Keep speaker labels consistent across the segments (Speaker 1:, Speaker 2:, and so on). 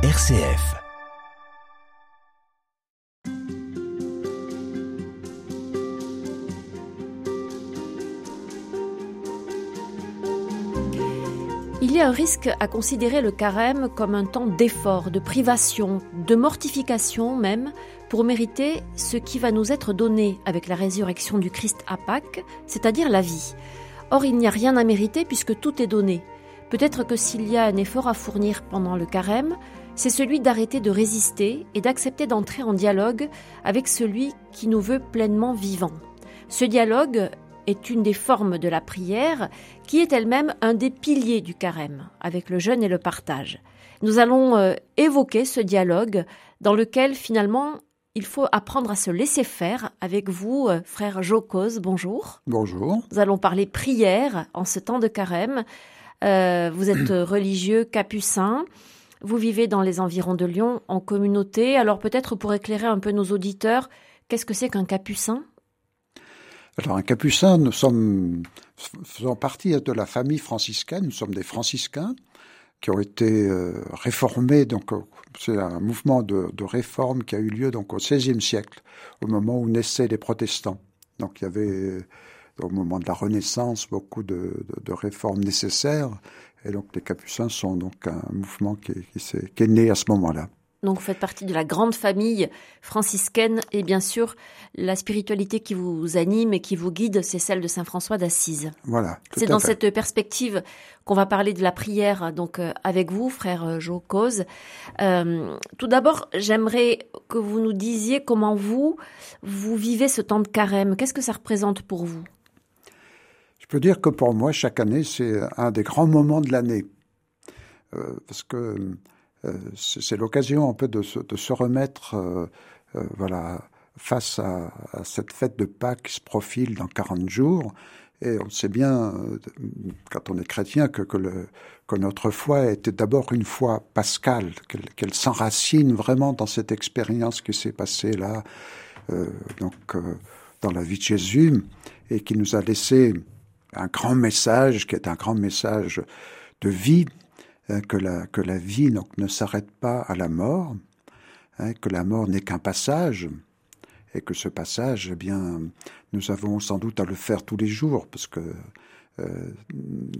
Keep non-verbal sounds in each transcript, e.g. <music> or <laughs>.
Speaker 1: RCF.
Speaker 2: Il y a un risque à considérer le carême comme un temps d'effort, de privation, de mortification même, pour mériter ce qui va nous être donné avec la résurrection du Christ à Pâques, c'est-à-dire la vie. Or, il n'y a rien à mériter puisque tout est donné. Peut-être que s'il y a un effort à fournir pendant le carême, c'est celui d'arrêter de résister et d'accepter d'entrer en dialogue avec celui qui nous veut pleinement vivants. Ce dialogue est une des formes de la prière qui est elle-même un des piliers du carême, avec le jeûne et le partage. Nous allons euh, évoquer ce dialogue dans lequel finalement il faut apprendre à se laisser faire avec vous, euh, frère Jocose. Bonjour.
Speaker 3: Bonjour.
Speaker 2: Nous allons parler prière en ce temps de carême. Euh, vous êtes <clears throat> religieux capucin. Vous vivez dans les environs de Lyon en communauté. Alors peut-être pour éclairer un peu nos auditeurs, qu'est-ce que c'est qu'un capucin?
Speaker 3: Alors un capucin, nous sommes faisons partie de la famille franciscaine. Nous sommes des franciscains qui ont été euh, réformés. Donc, euh, c'est un mouvement de, réforme qui a eu lieu donc au XVIe siècle, au moment où naissaient les protestants. Donc, il y avait au moment de la Renaissance beaucoup de réformes nécessaires. Et donc, les Capucins sont donc un mouvement qui, qui, est, qui est né à ce moment-là.
Speaker 2: Donc vous faites partie de la grande famille franciscaine et bien sûr la spiritualité qui vous anime et qui vous guide, c'est celle de Saint François d'Assise.
Speaker 3: Voilà.
Speaker 2: C'est dans fait. cette perspective qu'on va parler de la prière donc euh, avec vous, frère Jo Cause. Euh, tout d'abord, j'aimerais que vous nous disiez comment vous vous vivez ce temps de carême. Qu'est-ce que ça représente pour vous?
Speaker 3: Peux dire que pour moi, chaque année, c'est un des grands moments de l'année euh, parce que euh, c'est l'occasion un peu de se, de se remettre, euh, euh, voilà, face à, à, cette fête de Pâques qui se profile dans 40 jours. Et on sait bien, quand on est chrétien, que, que, le, que notre foi était d'abord une foi pascale, qu'elle qu s'enracine vraiment dans cette expérience qui s'est passée là, euh, donc euh, dans la vie de Jésus, et qui nous a laissé un grand message, qui est un grand message de vie, hein, que, la, vie ne s'arrête pas à la mort, hein, que la mort n'est qu'un passage, et que ce passage, eh bien, nous avons sans doute à le faire tous les jours, parce que euh,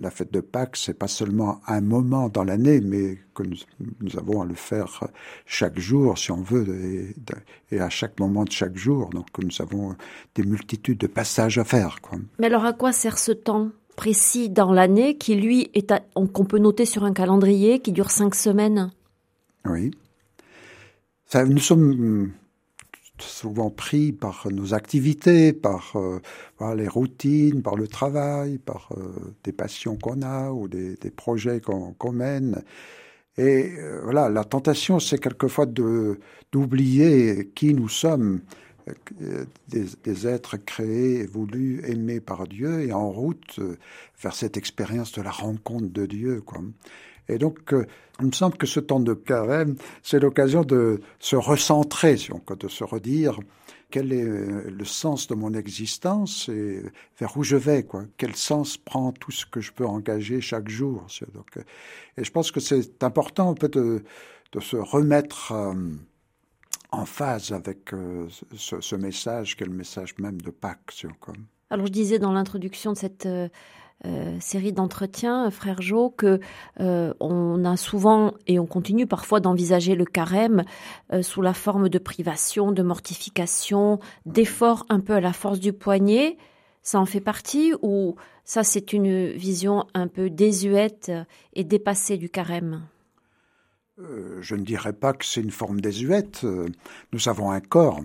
Speaker 3: la fête de Pâques, c'est pas seulement un moment dans l'année, mais que nous, nous, avons à le faire chaque jour, si on veut, et, et, à chaque moment de chaque jour. Donc, nous avons des multitudes de passages à faire. Quoi.
Speaker 2: Mais alors, à quoi sert ce temps précis dans l'année qui, lui, est qu'on peut noter sur un calendrier qui dure cinq semaines?
Speaker 3: Oui. Ça, nous sommes souvent pris par nos activités, par, euh, les routines, par le travail, par euh, des passions qu'on a ou des, projets qu'on qu mène. Et euh, voilà, la tentation, c'est quelquefois d'oublier qui nous sommes, des, des, êtres créés, voulus, aimés par Dieu, et en route vers cette expérience de la rencontre de Dieu. Quoi. Et donc, euh, il me semble que ce temps de carême, c'est l'occasion de se recentrer, si on, de se redire quel est le sens de mon existence et vers où je vais, quoi. Quel sens prend tout ce que je peux engager chaque jour. Et je pense que c'est important peu de, se remettre euh, en phase avec euh, ce, message, qui est le message même de Pâques. Quoi.
Speaker 2: Alors, je disais dans l'introduction de cette euh, euh, série d'entretiens, frère Jo, que euh, on a souvent et on continue parfois d'envisager le carême euh, sous la forme de privation, de mortification, d'efforts un peu à la force du poignet. Ça en fait partie ou ça c'est une vision un peu désuète et dépassée du carême?
Speaker 3: Euh, Je ne dirais pas que c'est une forme désuète. Nous avons un corps.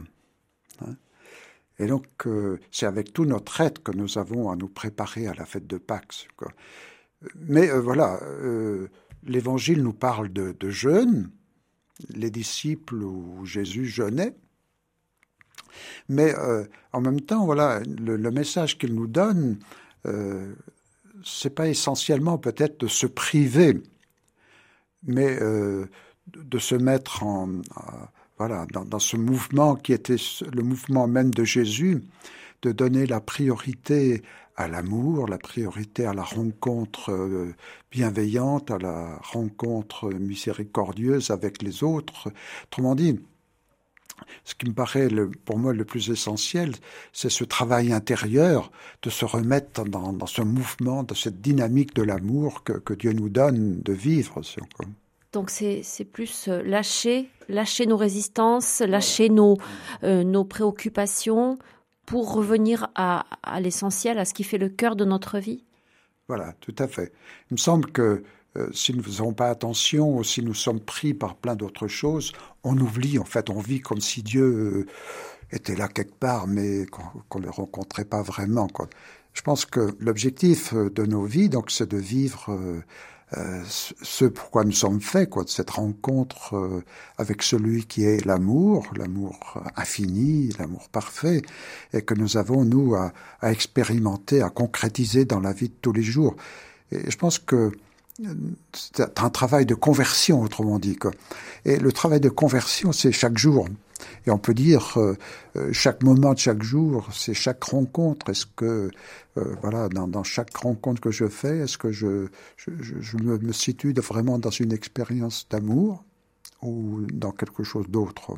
Speaker 3: Hein et donc, euh, c'est avec tout notre être que nous avons à nous préparer à la fête de Pâques. Mais euh, voilà, euh, l'Évangile nous parle de, jeûne, les disciples où Jésus jeûnait. Mais en même temps, voilà, le, message qu'il nous donne, c'est pas essentiellement peut-être de se priver, mais de se mettre en, voilà, dans, ce mouvement qui était le mouvement même de Jésus, de donner la priorité à l'amour, la priorité à la rencontre euh, bienveillante, à la rencontre miséricordieuse avec les autres. Autrement dit, ce qui me paraît pour moi le plus essentiel, c'est ce travail intérieur de se remettre dans, ce mouvement, dans cette dynamique de l'amour que, que, Dieu nous donne de vivre.
Speaker 2: Donc c'est plus euh, lâcher, lâcher nos résistances, lâcher nos, euh, nos préoccupations pour revenir à, à l'essentiel, à ce qui fait le cœur de notre vie
Speaker 3: Voilà, tout à fait. Il me semble que euh, si nous ne faisons pas attention ou si nous sommes pris par plein d'autres choses, on oublie, en fait, on vit comme si Dieu était là quelque part, mais qu'on ne le rencontrait pas vraiment. Quoi. Je pense que l'objectif de nos vies, donc, c'est de vivre euh, ce pourquoi nous sommes faits, quoi, de cette rencontre euh, avec celui qui est l'amour, l'amour infini, l'amour parfait, et que nous avons, nous, à, à, expérimenter, à concrétiser dans la vie de tous les jours. Et je pense que euh, c'est un travail de conversion, autrement dit. Quoi. Et le travail de conversion, c'est chaque jour. Et on peut dire euh, euh, chaque moment de chaque jour, c'est chaque rencontre. Est-ce que euh, voilà, dans, dans, chaque rencontre que je fais, est-ce que je, je, je me, me, situe vraiment dans une expérience d'amour ou dans quelque chose d'autre?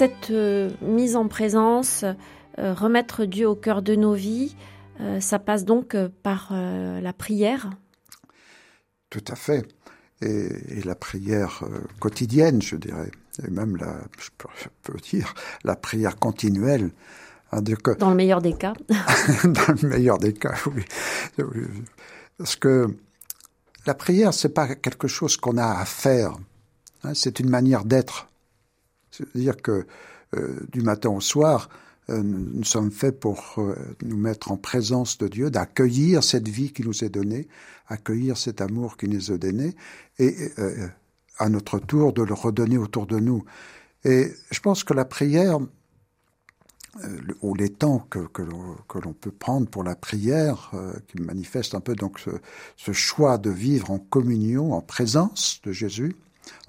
Speaker 2: Cette euh, mise en présence, euh, remettre Dieu au cœur de nos vies, euh, ça passe donc par la prière
Speaker 3: Tout à fait. Et, la prière quotidienne, je dirais, et même la, je peux, dire, la prière continuelle.
Speaker 2: Hein, que, dans le meilleur des cas. <laughs>
Speaker 3: dans le meilleur des cas, <laughs> oui. Parce que la prière, c'est pas quelque chose qu'on a à faire. Hein, c'est une manière d'être. C'est-à-dire que euh, du matin au soir, euh, nous sommes faits pour euh, nous mettre en présence de Dieu, d'accueillir cette vie qui nous est donnée, accueillir cet amour qui nous est donné, et à notre tour de le redonner autour de nous. Et je pense que la prière, ou les temps que, que l'on peut prendre pour la prière, qui manifeste un peu donc ce, ce, choix de vivre en communion, en présence de Jésus,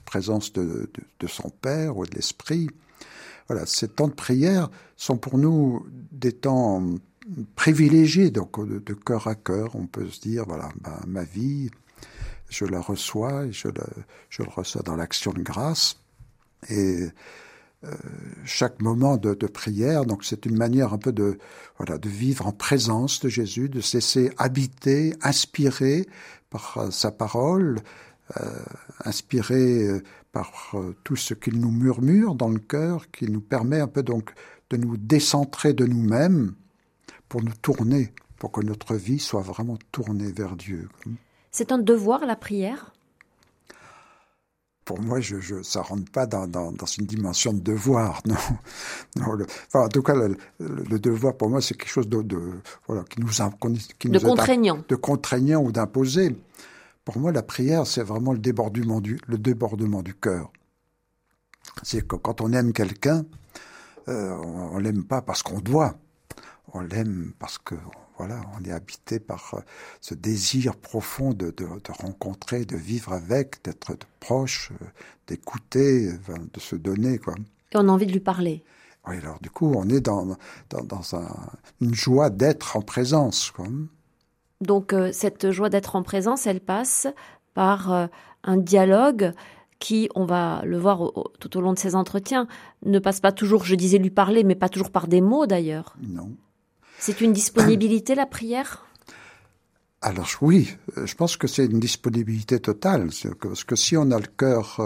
Speaker 3: présence de, son Père ou de l'Esprit. Voilà, ces temps de prière sont pour nous des temps privilégiés, donc de, cœur à cœur. On peut se dire, voilà, ma vie, je la reçois et je le, reçois dans l'action de grâce. Et euh, chaque moment de, prière, donc c'est une manière un peu de voilà de vivre en présence de Jésus, de se laisser habiter, inspirer par sa parole, inspiré euh, par euh, tout ce qu'il nous murmure dans le cœur, qui nous permet un peu donc de nous décentrer de nous-mêmes pour nous tourner, pour que notre vie soit vraiment tournée vers Dieu.
Speaker 2: C'est un devoir la prière?
Speaker 3: Pour moi, je, je, ça rentre pas dans, dans, dans, une dimension de devoir, <laughs> non. non le, enfin, en tout cas, le, le, devoir pour moi, c'est quelque chose de, de, voilà qui nous, qui
Speaker 2: de contraignant,
Speaker 3: de contraignant ou d'imposé. Pour moi, la prière, c'est vraiment le débordement du, le débordement du cœur. C'est que quand on aime quelqu'un, euh, on, l'aime pas parce qu'on doit. On l'aime parce que voilà, on est habité par euh, ce désir profond de, de, de, rencontrer, de vivre avec, d'être proche, euh, d'écouter, de se donner, quoi.
Speaker 2: Et on a envie de lui parler.
Speaker 3: Oui, alors du coup, on est dans, dans, dans un, une joie d'être en présence, quoi.
Speaker 2: Donc euh, cette joie d'être en présence, elle passe par euh, un dialogue qui, on va le voir tout au long de ces entretiens, ne passe pas toujours, je disais lui parler, mais pas toujours par des mots d'ailleurs.
Speaker 3: Non.
Speaker 2: C'est une disponibilité, la prière?
Speaker 3: Alors oui, euh, je pense que c'est une disponibilité totale, parce que si on a le cœur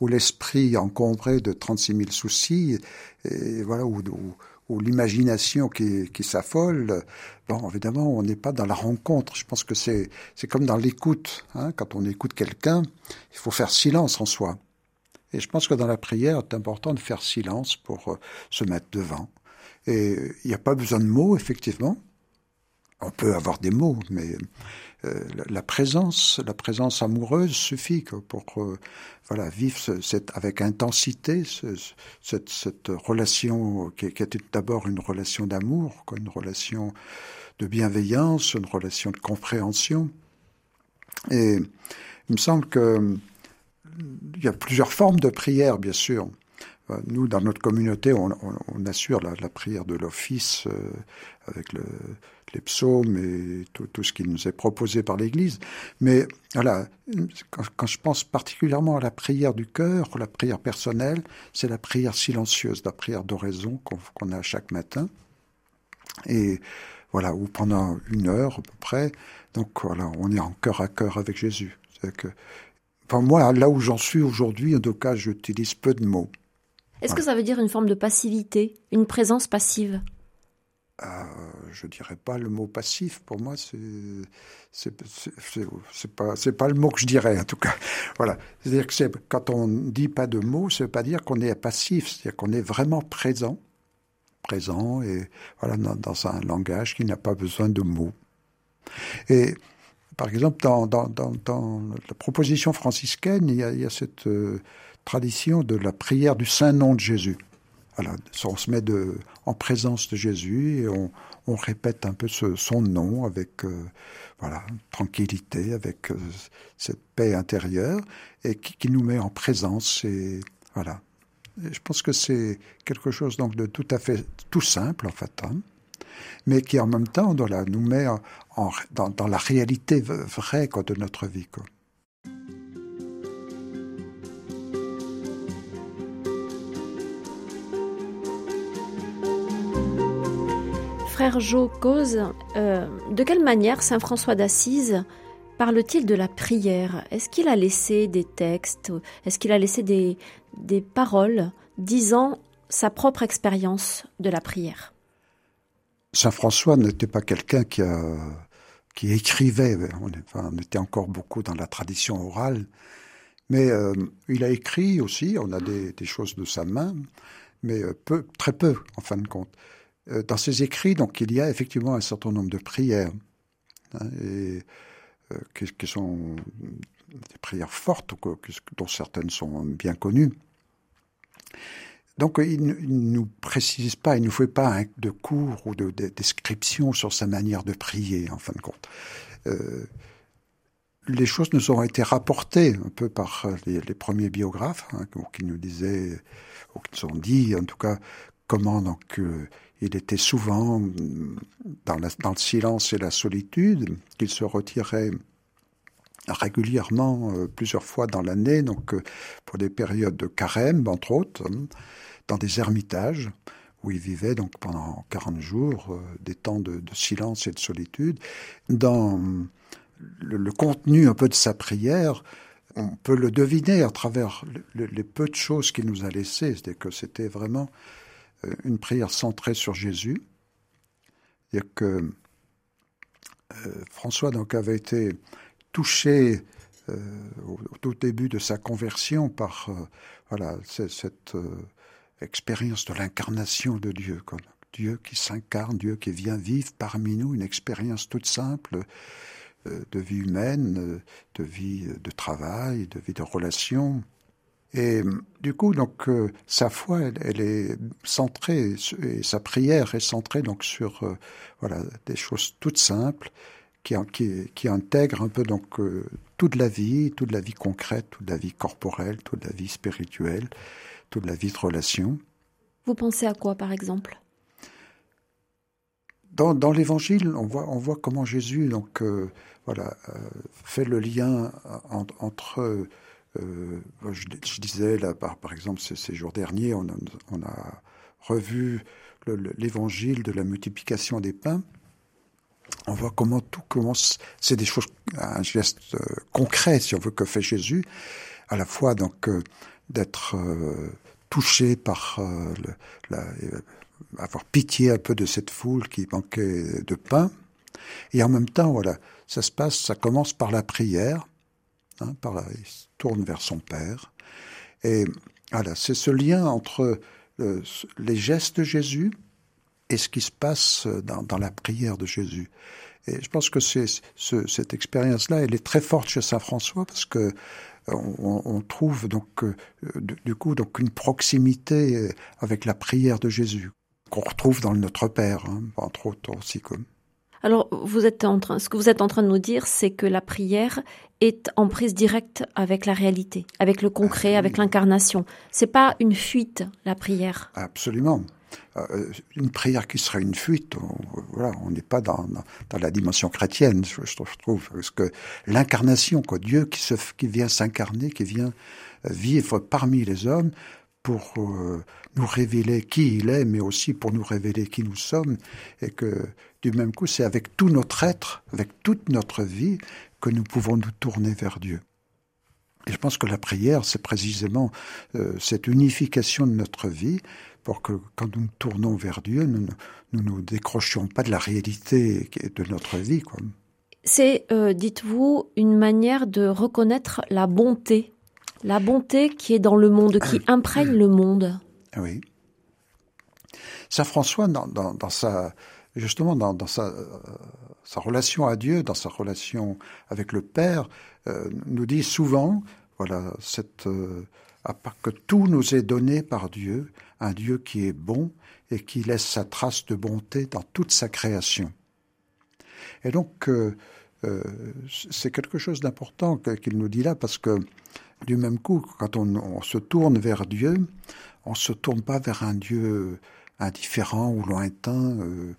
Speaker 3: ou l'esprit encombré de 36 000 soucis, et voilà, ou, ou l'imagination qui, qui s'affole, bon, évidemment, on n'est pas dans la rencontre. Je pense que c'est, c'est comme dans l'écoute. Hein, quand on écoute quelqu'un, il faut faire silence en soi. Et je pense que dans la prière, c'est important de faire silence pour se mettre devant. Et il n'y a pas besoin de mots, effectivement. On peut avoir des mots, mais euh, la, présence, la présence amoureuse suffit pour euh, voilà vivre cette, avec intensité cette, cette, relation qui, qui est d'abord une relation d'amour, une relation de bienveillance, une relation de compréhension. Et il me semble que il y a plusieurs formes de prière, bien sûr. Euh, nous, dans notre communauté, on, assure la, prière de l'office avec le, les psaumes et tout, ce qui nous est proposé par l'Église. Mais voilà, quand, je pense particulièrement à la prière du cœur, la prière personnelle, c'est la prière silencieuse, la prière d'oraison qu'on a chaque matin. Et voilà, ou pendant une heure à peu près. Donc voilà, on est en cœur à cœur avec Jésus. Moi, là où j'en suis aujourd'hui, en tout cas, j'utilise peu de mots.
Speaker 2: Est-ce que ça veut dire une forme de passivité, une présence passive?
Speaker 3: Euh, je dirais pas le mot passif. Pour moi, c'est c'est pas c'est pas le mot que je dirais en tout cas. Voilà, c'est-à-dire que c'est quand on dit pas de mots, ça veut pas dire qu'on est passif, c'est-à-dire qu'on est vraiment présent, présent et voilà dans, dans un langage qui n'a pas besoin de mots. Et par exemple, dans, dans, dans, dans la proposition franciscaine, il y a, il y a cette euh, tradition de la prière du Saint Nom de Jésus. On se met en présence de Jésus et on, répète un peu son nom avec euh, voilà tranquillité, avec euh, cette paix intérieure et qui, nous met en présence. Et voilà, je pense que c'est quelque chose donc de tout à fait tout simple en fait, hein, mais qui en même temps voilà, nous met dans, la réalité vraie de notre vie.
Speaker 2: Jo cause, euh, de quelle manière Saint François d'Assise parle-t-il de la prière? Est-ce qu'il a laissé des textes Est-ce qu'il a laissé des, des paroles disant sa propre expérience de la prière?
Speaker 3: Saint François n'était pas quelqu'un qui, qui écrivait. On, on, était encore beaucoup dans la tradition orale. Mais euh, il a écrit aussi, on a des, des choses de sa main, mais euh, peu, très peu en fin de compte. Euh, dans ses écrits, donc, il y a effectivement un certain nombre de prières, hein, et, euh, qui, sont des prières fortes, dont certaines sont bien connues. Donc, il ne nous précise pas, il ne nous fait pas de cours ou de, de, description sur sa manière de prier, en fin de compte. Euh, les choses nous ont été rapportées un peu par les, les premiers biographes, hein, qui nous disaient, ou qui nous ont dit, en tout cas, comment donc euh, il était souvent dans, la, dans, le silence et la solitude, qu'il se retirait régulièrement euh, plusieurs fois dans l'année, donc euh, pour des périodes de carême, entre autres, hein, dans des ermitages où il vivait donc pendant 40 jours des temps de, silence et de solitude. Dans le, le, contenu un peu de sa prière, on peut le deviner à travers le, les peu de choses qu'il nous a laissées, c'est que c'était vraiment une prière centrée sur Jésus. C'est-à-dire que euh, François donc avait été touché euh, au, tout début de sa conversion par euh, voilà cette euh, expérience de l'incarnation de Dieu. Dieu qui s'incarne, Dieu qui vient vivre parmi nous, une expérience toute simple euh, de vie humaine, de vie de travail, de vie de relation. Et du coup, donc, euh, sa foi, elle, elle, est centrée, et sa prière est centrée donc sur euh, voilà des choses toutes simples qui, qui, qui intègrent un peu donc euh, toute la vie, toute la vie concrète, toute la vie corporelle, toute la vie spirituelle, toute la vie de relation.
Speaker 2: Vous pensez à quoi, par exemple?
Speaker 3: Dans, dans l'Évangile, on voit, on voit comment Jésus donc euh, voilà fait le lien en, entre euh, je, disais, là, par, par exemple, ces, jours derniers, on a, revu l'évangile de la multiplication des pains. On voit comment tout commence. C'est des choses, un geste euh, concret, si on veut, que fait Jésus, à la fois donc euh, d'être euh, touché par la, avoir pitié un peu de cette foule qui manquait de pain, et en même temps, voilà, ça se passe, ça commence par la prière, hein, par la, il se tourne vers son père Et voilà, c'est ce lien entre les gestes de Jésus et ce qui se passe dans, dans la prière de Jésus. Et je pense que c'est ce, cette expérience-là, elle est très forte chez Saint François parce que on, on trouve donc du coup donc une proximité avec la prière de Jésus qu'on retrouve dans le Notre Père, hein, entre autres aussi comme.
Speaker 2: Alors, vous êtes en train, ce que vous êtes en train de nous dire, c'est que la prière est en prise directe avec la réalité, avec le concret, avec l'incarnation. C'est pas une fuite, la prière.
Speaker 3: Absolument. Euh, une prière qui serait une fuite, on, voilà, on n'est pas dans, dans, la dimension chrétienne, je, je trouve, parce que l'incarnation, quoi, Dieu qui se, qui vient s'incarner, qui vient vivre parmi les hommes, pour euh, nous révéler qui il est, mais aussi pour nous révéler qui nous sommes, et que du même coup, c'est avec tout notre être, avec toute notre vie, que nous pouvons nous tourner vers Dieu. Et je pense que la prière, c'est précisément euh, cette unification de notre vie pour que quand nous nous tournons vers Dieu, nous ne nous, décrochions pas de la réalité de notre vie.
Speaker 2: C'est, euh, dites-vous, une manière de reconnaître la bonté la bonté qui est dans le monde, qui <coughs> imprègne le monde.
Speaker 3: Oui. Saint François, dans, sa, justement, dans, sa, sa, relation à Dieu, dans sa relation avec le Père, euh, nous dit souvent, voilà, cette, euh, que tout nous est donné par Dieu, un Dieu qui est bon et qui laisse sa trace de bonté dans toute sa création. Et donc, euh, c'est quelque chose d'important qu'il nous dit là, parce que du même coup, quand on, se tourne vers Dieu, on se tourne pas vers un Dieu indifférent ou lointain euh,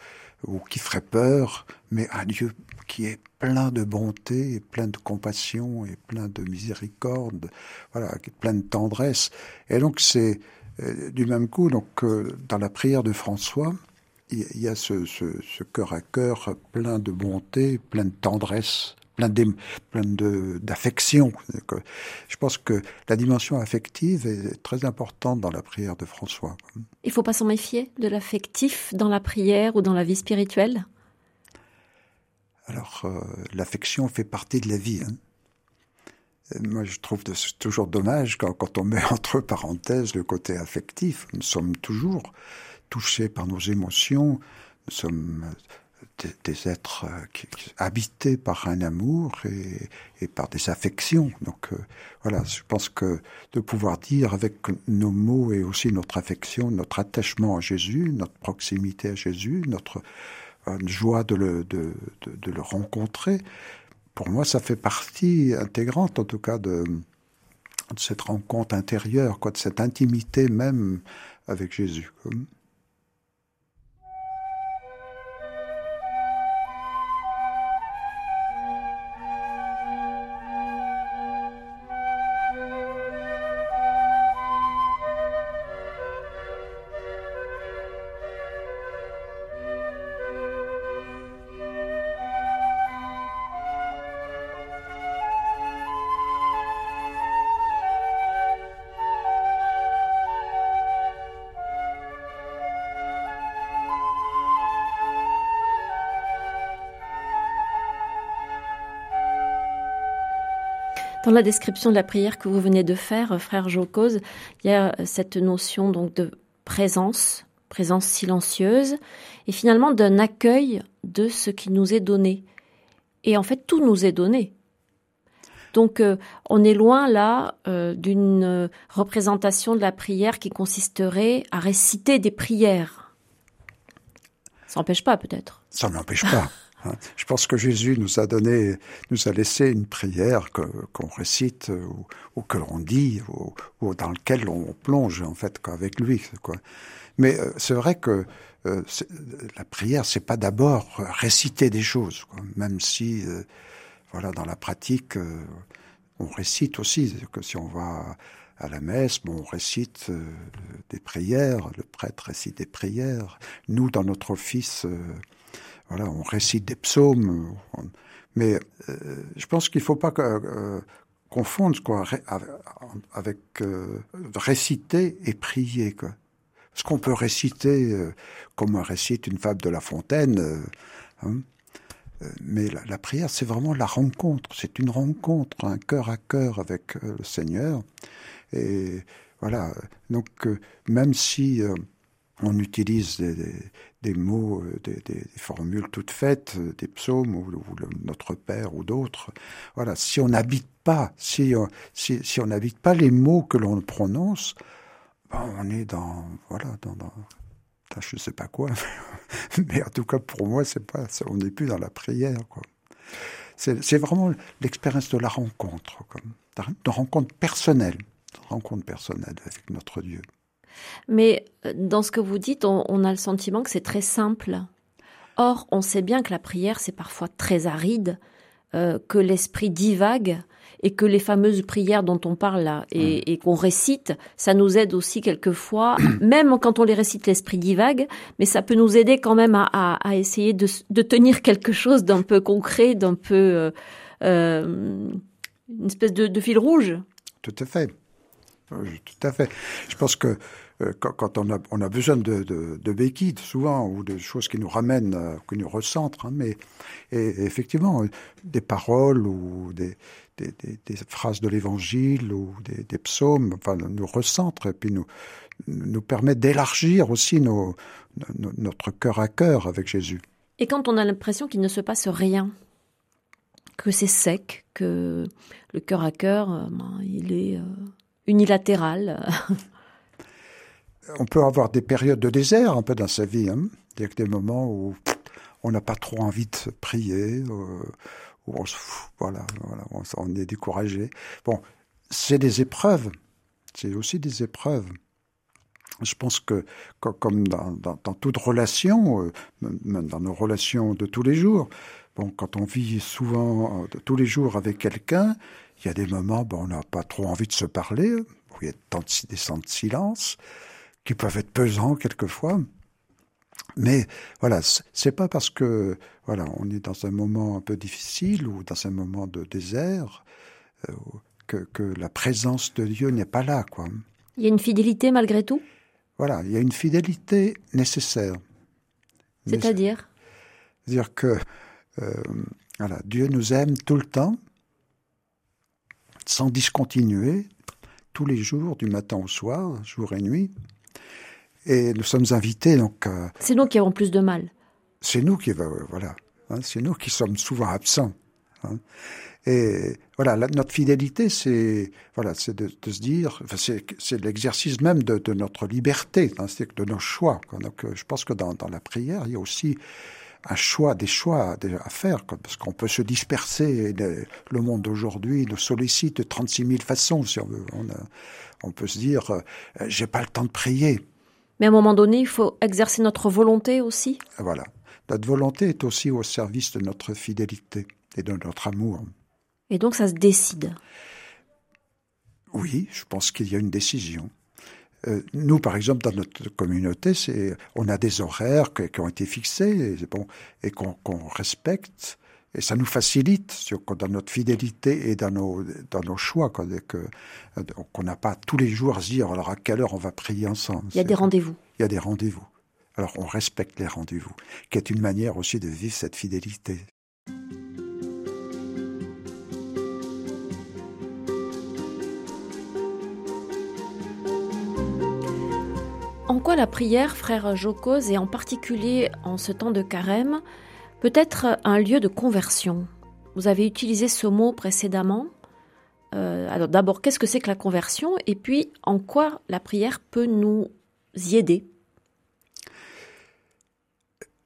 Speaker 3: ou qui ferait peur, mais un Dieu qui est plein de bonté, et plein de compassion et plein de miséricorde, voilà, plein de tendresse. Et donc c'est euh, du même coup, donc euh, dans la prière de François, il y, a ce, ce cœur à cœur plein de bonté, plein de tendresse, plein d'affection. Je pense que la dimension affective est très importante dans la prière de François.
Speaker 2: Il ne faut pas s'en méfier de l'affectif dans la prière ou dans la vie spirituelle?
Speaker 3: Alors, euh, l'affection fait partie de la vie. Hein. Moi, je trouve toujours dommage quand, quand, on met <laughs> entre parenthèses le côté affectif. Nous sommes toujours touchés par nos émotions, nous sommes des, êtres euh, qui, habités par un amour et, et par des affections. Donc euh, voilà, je pense que de pouvoir dire avec nos mots et aussi notre affection, notre attachement à Jésus, notre proximité à Jésus, notre euh, joie de le, de, de, de, le rencontrer, pour moi, ça fait partie intégrante, en tout cas, de, de cette rencontre intérieure, quoi, de cette intimité même avec Jésus.
Speaker 2: Dans la description de la prière que vous venez de faire, frère Jocose, il y a cette notion donc de présence, présence silencieuse, et finalement d'un accueil de ce qui nous est donné. Et en fait, tout nous est donné. Donc, euh, on est loin là euh, d'une représentation de la prière qui consisterait à réciter des prières. Ça n'empêche pas, peut-être.
Speaker 3: Ça n'empêche pas. Hein. Je pense que Jésus nous a donné, nous a laissé une prière qu'on récite ou, ou que l'on dit ou, dans lequel on plonge en fait avec lui. Mais euh, c'est vrai que euh, la prière, c'est pas d'abord réciter des choses, même si, euh, voilà, dans la pratique, euh, on récite aussi. Que si on va à la messe, bon, on récite des prières, le prêtre récite des prières. Nous, dans notre office voilà, on récite des psaumes, mais euh, je pense qu'il ne faut pas euh, confondre quoi, avec euh, réciter et prier. Quoi. Parce qu'on peut réciter comme on récite une fable de La Fontaine, hein, mais la, la prière, c'est vraiment la rencontre. C'est une rencontre, un cœur à cœur avec le Seigneur. Et voilà. Donc, même si on utilise des, mots, des, formules toutes faites, des psaumes ou, notre Père ou d'autres. Voilà, si on n'habite pas, si, si, on n'habite pas les mots que l'on prononce, ben, on est dans, voilà, dans, je sais pas quoi, <laughs> mais en tout cas pour moi c'est pas, on n'est plus dans la prière quoi. C'est vraiment l'expérience de la rencontre, de rencontre personnelle, de rencontre personnelle avec notre Dieu.
Speaker 2: Mais euh, dans ce que vous dites, on, a le sentiment que c'est très simple. Or, on sait bien que la prière, c'est parfois très aride, euh, que l'esprit divague et que les fameuses prières dont on parle là et, qu'on récite, ça nous aide aussi quelquefois, <clears throat> même quand on les récite l'esprit divague, mais ça peut nous aider quand même à, essayer de, tenir quelque chose d'un peu concret, d'un peu euh, une espèce de, de fil rouge.
Speaker 3: Tout à fait. Tout à fait. Je pense que euh, quand, on, a, besoin de, béquilles, souvent, ou de choses qui nous ramènent, euh, qui nous recentrent, hein, mais et, effectivement, des paroles ou des, phrases de l'évangile ou des, psaumes enfin, nous recentrent et puis nous, nous permettent d'élargir aussi notre cœur à cœur avec Jésus.
Speaker 2: Et quand on a l'impression qu'il ne se passe rien, que c'est sec, que le cœur à cœur, euh, ben, il est unilatéral
Speaker 3: on peut avoir des périodes de désert un peu dans sa vie. Hein. Il y a des moments où on n'a pas trop envie de prier, euh, où on, voilà, on, est découragé. Bon, c'est des épreuves. C'est aussi des épreuves. Je pense que, comme dans, toute relation, euh, dans nos relations de tous les jours, bon, quand on vit souvent euh, tous les jours avec quelqu'un, il y a des moments, où on n'a pas trop envie de se parler, où il y a des temps de silence qui peuvent être pesants quelquefois. Mais voilà, c'est pas parce que voilà, on est dans un moment un peu difficile ou dans un moment de désert euh, que, que, la présence de Dieu n'est pas là, quoi.
Speaker 2: Il y a une fidélité malgré tout?
Speaker 3: Voilà, il y a une fidélité nécessaire.
Speaker 2: C'est-à-dire?
Speaker 3: C'est-à-dire que euh, voilà, Dieu nous aime tout le temps, sans discontinuer, tous les jours, du matin au soir, jour et nuit. Et nous sommes invités donc.
Speaker 2: c'est nous qui avons plus de mal.
Speaker 3: C'est nous qui voilà, hein, c'est nous qui sommes souvent absents. Hein. Et voilà, notre fidélité, c'est voilà, c'est de, se dire, c'est l'exercice même de, de, notre liberté, hein, c'est de nos choix. Donc, euh, je pense que dans, dans, la prière, il y a aussi un choix, des choix à faire, parce qu'on peut se disperser. Le, monde d'aujourd'hui nous sollicite de 36 000 façons. Si on, veut. On, on peut se dire, euh, j'ai pas le temps de prier.
Speaker 2: Mais à un moment donné, il faut exercer notre volonté aussi.
Speaker 3: Voilà. Notre volonté est aussi au service de notre fidélité et de notre amour.
Speaker 2: Et donc ça se décide.
Speaker 3: Oui, je pense qu'il y a une décision. Euh, nous, par exemple, dans notre communauté, c'est, on a des horaires qui, ont été fixés et, bon, et qu'on, respecte. Et ça nous facilite dans notre fidélité et dans nos, dans nos choix, qu'on n'a pas tous les jours à se dire alors à quelle heure on va prier ensemble.
Speaker 2: Il y a des rendez-vous.
Speaker 3: Il y a des rendez-vous. Alors on respecte les rendez-vous, qui est une manière aussi de vivre cette fidélité.
Speaker 2: En quoi la prière, frère Jocose, et en particulier en ce temps de carême, peut être un lieu de conversion? Vous avez utilisé ce mot précédemment. Euh, alors d'abord, qu'est-ce que c'est que la conversion? Et puis, en quoi la prière peut nous y aider?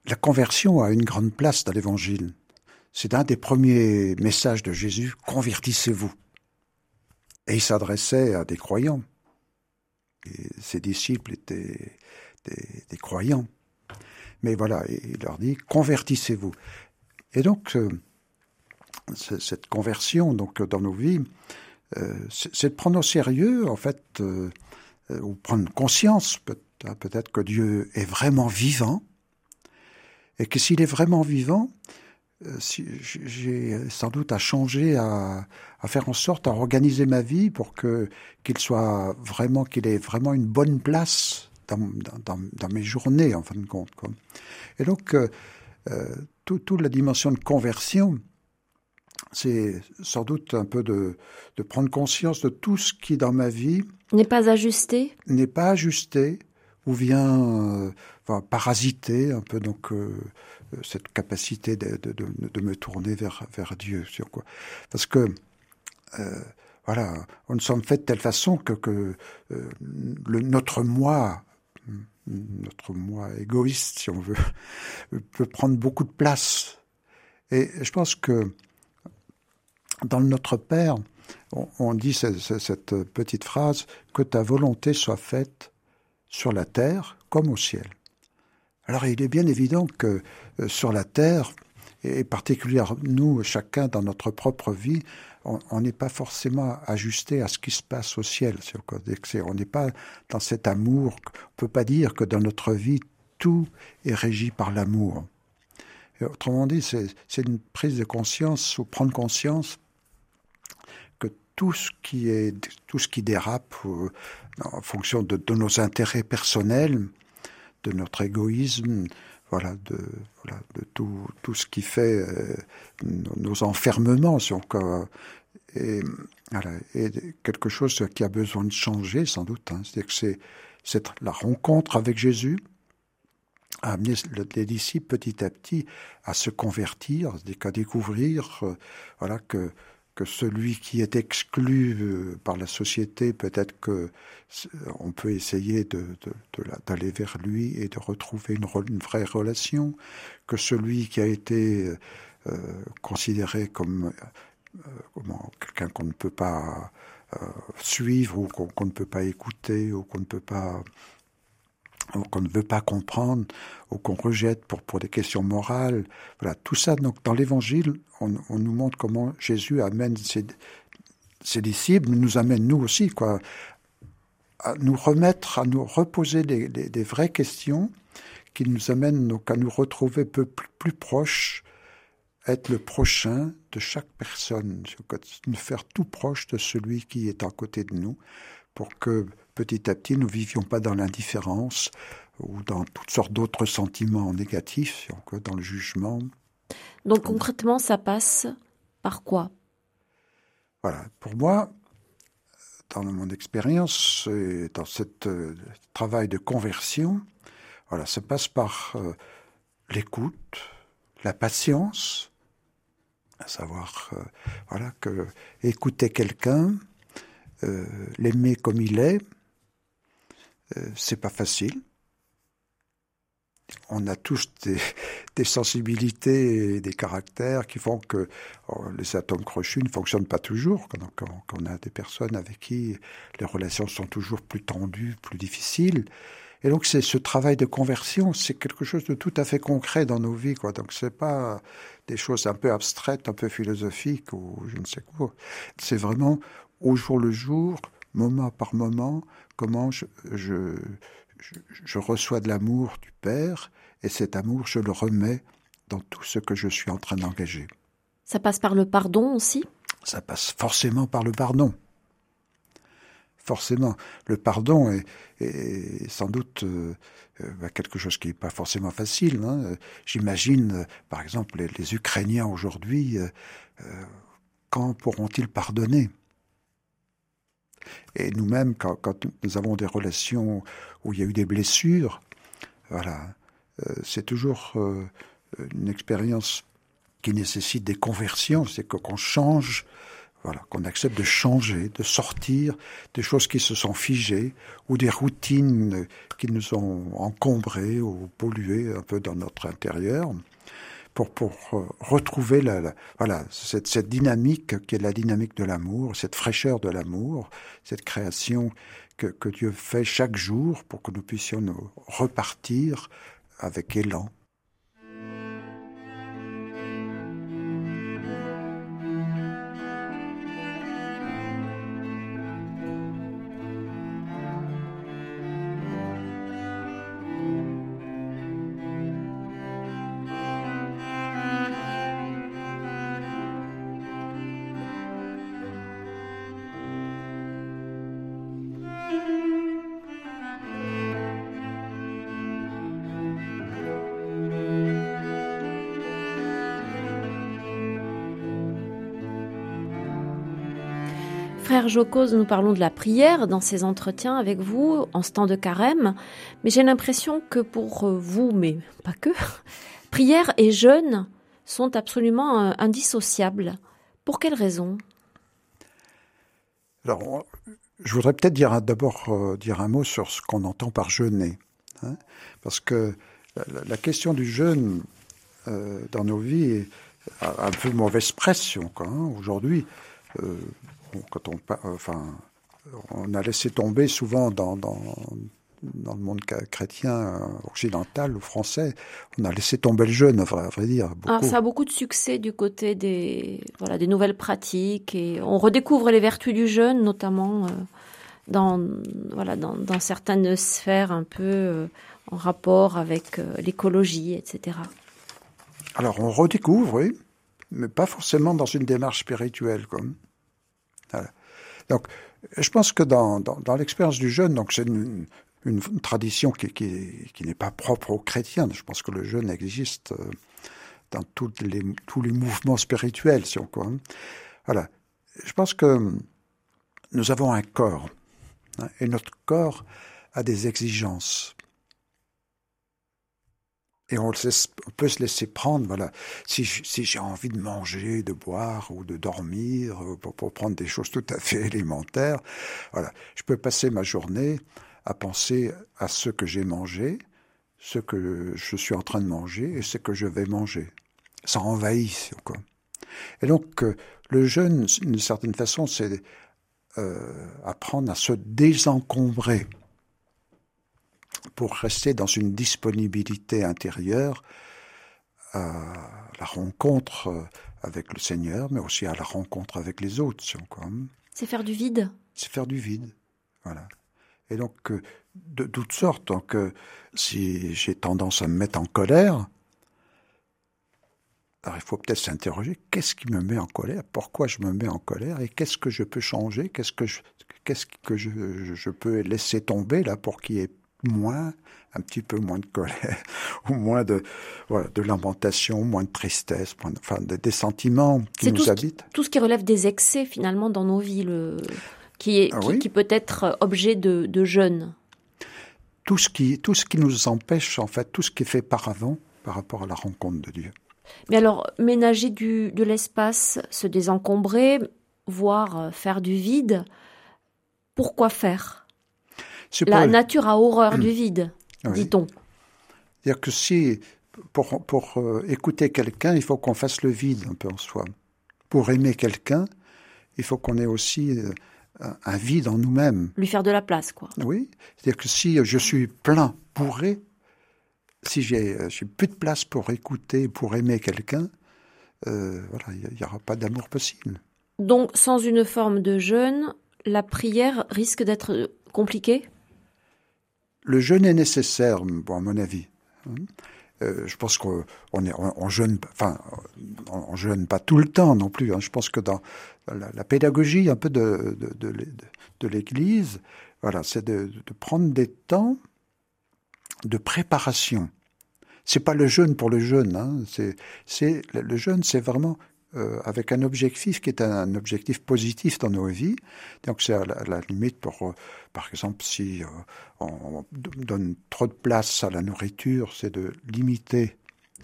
Speaker 3: La conversion a une grande place dans l'Évangile. C'est un des premiers messages de Jésus, convertissez-vous. Et il s'adressait à des croyants. Ses disciples étaient des croyants. Mais voilà, il leur dit convertissez-vous. Et donc, cette conversion donc dans nos vies, euh, c'est de prendre au sérieux, en fait, euh, ou prendre conscience hein, peut-être que Dieu est vraiment vivant, et que s'il est vraiment vivant, j'ai sans doute à changer, à, à, faire en sorte, à organiser ma vie pour que qu'il soit vraiment, qu'il ait vraiment une bonne place dans, mes journées, en fin de compte. Et donc, euh, euh toute, la dimension de conversion, c'est sans doute un peu de, de, prendre conscience de tout ce qui dans ma vie
Speaker 2: n'est pas ajusté,
Speaker 3: n'est pas ajusté ou vient euh, parasiter un peu donc euh, cette capacité de, de, de, me tourner vers vers Dieu sur quoi parce que euh, voilà on sommes fait de telle façon que que euh, le, notre moi notre moi égoïste si on veut <laughs> peut prendre beaucoup de place et je pense que dans Notre Père, on, dit cette, petite phrase que ta volonté soit faite sur la terre comme au ciel. Alors il est bien évident que euh, sur la terre, et particulièrement nous, chacun dans notre propre vie, on n'est pas forcément ajusté à ce qui se passe au ciel. On n'est pas dans cet amour. On peut pas dire que dans notre vie, tout est régi par l'amour. Autrement dit, c'est une prise de conscience ou prendre conscience tout ce qui est tout ce qui dérape euh, en fonction de, de, nos intérêts personnels, de notre égoïsme, voilà, de, voilà, de tout, tout ce qui fait euh, nos enfermements, si on, et, voilà, et quelque chose qui a besoin de changer, sans doute. Hein, c'est que c'est, la rencontre avec Jésus a amené les disciples petit à petit à se convertir, à découvrir, euh, voilà, que que celui qui est exclu euh, par la société, peut-être que on peut essayer d'aller vers lui et de retrouver une, vraie relation, que celui qui a été euh, considéré comme euh, quelqu'un qu'on ne peut pas suivre ou qu'on, ne peut pas écouter ou qu'on ne peut pas qu'on ne veut pas comprendre ou qu'on rejette pour, pour des questions morales. Voilà, tout ça, donc, dans l'Évangile, on, nous montre comment Jésus amène ses, ses, disciples, nous amène nous aussi, quoi, à nous remettre, à nous reposer des, des, vraies questions qui nous amènent donc à nous retrouver peu plus, plus proches, être le prochain de chaque personne, nous faire tout proche de celui qui est à côté de nous, pour que petit à petit nous vivions pas dans l'indifférence ou dans toutes sortes d'autres sentiments négatifs, dans le jugement.
Speaker 2: Donc concrètement, ça passe par quoi?
Speaker 3: Voilà, pour moi, dans mon expérience et dans ce euh, travail de conversion, voilà, ça passe par euh, l'écoute, la patience, à savoir, euh, voilà, que écouter quelqu'un, euh, l'aimer comme il est, euh, c'est pas facile. On a tous <laughs> des, sensibilités et des caractères qui font que oh, les atomes crochus ne fonctionnent pas toujours. Quand, on a des personnes avec qui les relations sont toujours plus tendues, plus difficiles. Et donc, c'est ce travail de conversion, c'est quelque chose de tout à fait concret dans nos vies, quoi. Donc, c'est pas des choses un peu abstraites, un peu philosophiques ou je ne sais quoi. C'est vraiment au jour le jour, moment par moment, comment je, je, je, reçois de l'amour du Père, et cet amour, je le remets dans tout ce que je suis en train d'engager.
Speaker 2: Ça passe par le pardon aussi?
Speaker 3: Ça passe forcément par le pardon. Forcément. Le pardon est, est sans doute euh, euh, bah, quelque chose qui n'est pas forcément facile. Hein. J'imagine, euh, par exemple, les, les Ukrainiens aujourd'hui, quand pourront-ils pardonner? Et nous-mêmes, quand, nous avons des relations où il y a eu des blessures, voilà, euh, c'est toujours euh, une expérience qui nécessite des conversions, c'est qu'on change, voilà, qu'on accepte de changer, de sortir des choses qui se sont figées ou des routines qui nous ont encombrés ou pollués un peu dans notre intérieur pour, pour euh, retrouver la, voilà, cette, cette, dynamique qui est la dynamique de l'amour, cette fraîcheur de l'amour, cette création que, que Dieu fait chaque jour pour que nous puissions nous repartir avec élan
Speaker 2: Frère Jocose, nous parlons de la prière dans ces entretiens avec vous en ce temps de carême, mais j'ai l'impression que pour vous, mais pas que, <laughs> prière et jeûne sont absolument euh, indissociables. Pour quelles raisons
Speaker 3: Alors, je voudrais peut-être dire d'abord euh, dire un mot sur ce qu'on entend par jeûner, hein, parce que la, question du jeûne euh, dans nos vies a un peu mauvaise pression. Hein, Aujourd'hui, quand on, enfin, on a laissé tomber souvent dans, dans, dans le monde chrétien euh, occidental ou français, on a laissé tomber le jeûne, à vrai dire.
Speaker 2: Alors ça a beaucoup de succès du côté des, voilà, des nouvelles pratiques et on redécouvre les vertus du jeûne, notamment euh, dans, voilà, dans, dans, certaines sphères un peu euh, en rapport avec l'écologie, etc.
Speaker 3: Alors on redécouvre, oui, mais pas forcément dans une démarche spirituelle. Comme. Donc, je pense que dans, dans, l'expérience du jeûne, donc c'est une, tradition qui, qui, n'est pas propre aux chrétiens. Je pense que le jeûne existe euh, dans toutes les, tous les mouvements spirituels, si on. Hein. Voilà. Je pense que nous avons un corps, hein, et notre corps a des exigences et on, peut se laisser prendre, voilà. Si, j'ai envie de manger, de boire ou de dormir, euh, pour, prendre des choses tout à fait <laughs> élémentaires, voilà. Je peux passer ma journée à penser à ce que j'ai mangé, ce que je suis en train de manger et ce que je vais manger. Ça envahit, quoi. Et donc, euh, le jeûne, d'une certaine façon, c'est euh, apprendre à se désencombrer pour rester dans une disponibilité intérieure à la rencontre euh, avec le Seigneur, mais aussi à la rencontre avec les autres.
Speaker 2: C'est faire du vide
Speaker 3: C'est faire du vide, voilà. Et donc, euh, de toutes sortes, donc, euh, si j'ai tendance à me mettre en colère, alors il faut peut-être s'interroger, qu'est-ce qui me met en colère? Pourquoi je me mets en colère? Et qu'est-ce que je peux changer? Qu'est-ce que je, qu'est-ce que je, je, peux laisser tomber là pour qu'il y ait moins, un petit peu moins de colère, <laughs> ou moins de, voilà, de lamentation, moins de tristesse, enfin des sentiments qui nous habitent.
Speaker 2: tout ce qui relève des excès finalement dans nos vies, le, qui, est, ah qui, peut être objet de, de jeûne.
Speaker 3: Tout ce, qui, tout ce qui nous empêche, en fait, tout ce qui est fait par avant par rapport à la rencontre de Dieu.
Speaker 2: Mais alors, ménager du, de l'espace, se désencombrer, voire faire du vide, pourquoi faire? La nature a horreur du <clears throat> vide, dit-on.
Speaker 3: C'est-à-dire que si, pour, pour euh, écouter quelqu'un, il faut qu'on fasse le vide un peu en soi. Pour aimer quelqu'un, il faut qu'on ait aussi euh, un vide en nous-mêmes.
Speaker 2: Lui faire de la place, quoi.
Speaker 3: Oui. C'est-à-dire que si je suis plein, bourré, si j'ai euh, plus de place pour écouter, pour aimer quelqu'un, voilà, il n'y aura pas d'amour possible.
Speaker 2: Donc, sans une forme de jeûne, la prière risque d'être compliquée?
Speaker 3: Le jeûne est nécessaire, à mon avis. Hein. Euh, je pense qu'on on, jeûne, pas tout le temps non plus. Hein. Je pense que dans la, pédagogie un peu de, l'Église, voilà, c'est de, prendre des temps de préparation. C'est pas le jeûne pour le jeûne. Hein. C'est le jeûne, c'est vraiment euh, avec un objectif qui est un, objectif positif dans nos vies. Donc c'est à, la limite pour, euh, par exemple, si euh, on, donne trop de place à la nourriture, c'est de limiter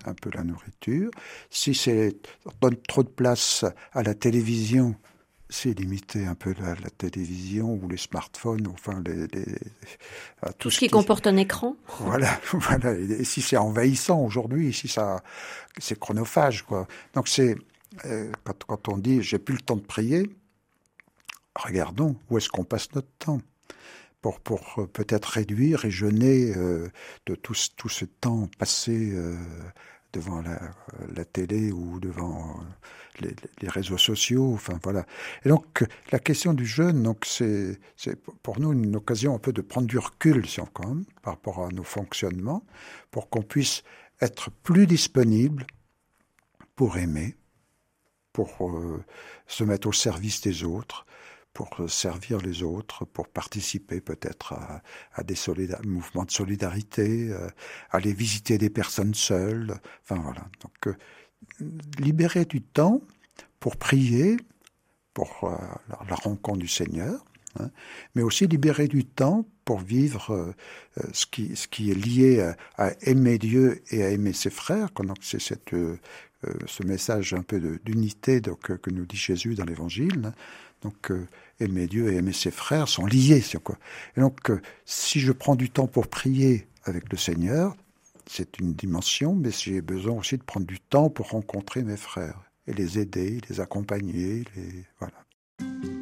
Speaker 3: un peu la nourriture. Si c'est on donne trop de place à la télévision, c'est limiter un peu la, télévision ou les smartphones, enfin les,
Speaker 2: tout, ce qui, comporte un écran.
Speaker 3: Voilà, <laughs> voilà. Et, si c'est envahissant aujourd'hui, si ça, c'est chronophage, quoi. Donc c'est quand, quand on dit j'ai plus le temps de prier, regardons où est-ce qu'on passe notre temps pour, euh, peut-être réduire et jeûner euh, de tout, ce temps passé devant la, télé ou devant les, réseaux sociaux. Enfin voilà. Et donc la question du jeûne, donc c'est pour nous une occasion un peu de prendre du recul, si on compte, par rapport à nos fonctionnements, pour qu'on puisse être plus disponible pour aimer, pour euh, se mettre au service des autres, pour servir les autres, pour participer peut-être à, des mouvements de solidarité, euh, aller visiter des personnes seules. Enfin voilà. Donc euh, libérer du temps pour prier, pour la rencontre du Seigneur, hein, mais aussi libérer du temps pour vivre ce, qui, est lié à, aimer Dieu et à aimer ses frères. Donc c'est cette ce message un peu d'unité que nous dit Jésus dans l'Évangile. Donc aimer Dieu et aimer ses frères sont liés. Quoi. Et donc si je prends du temps pour prier avec le Seigneur, c'est une dimension, mais j'ai besoin aussi de prendre du temps pour rencontrer mes frères et les aider, les accompagner, voilà.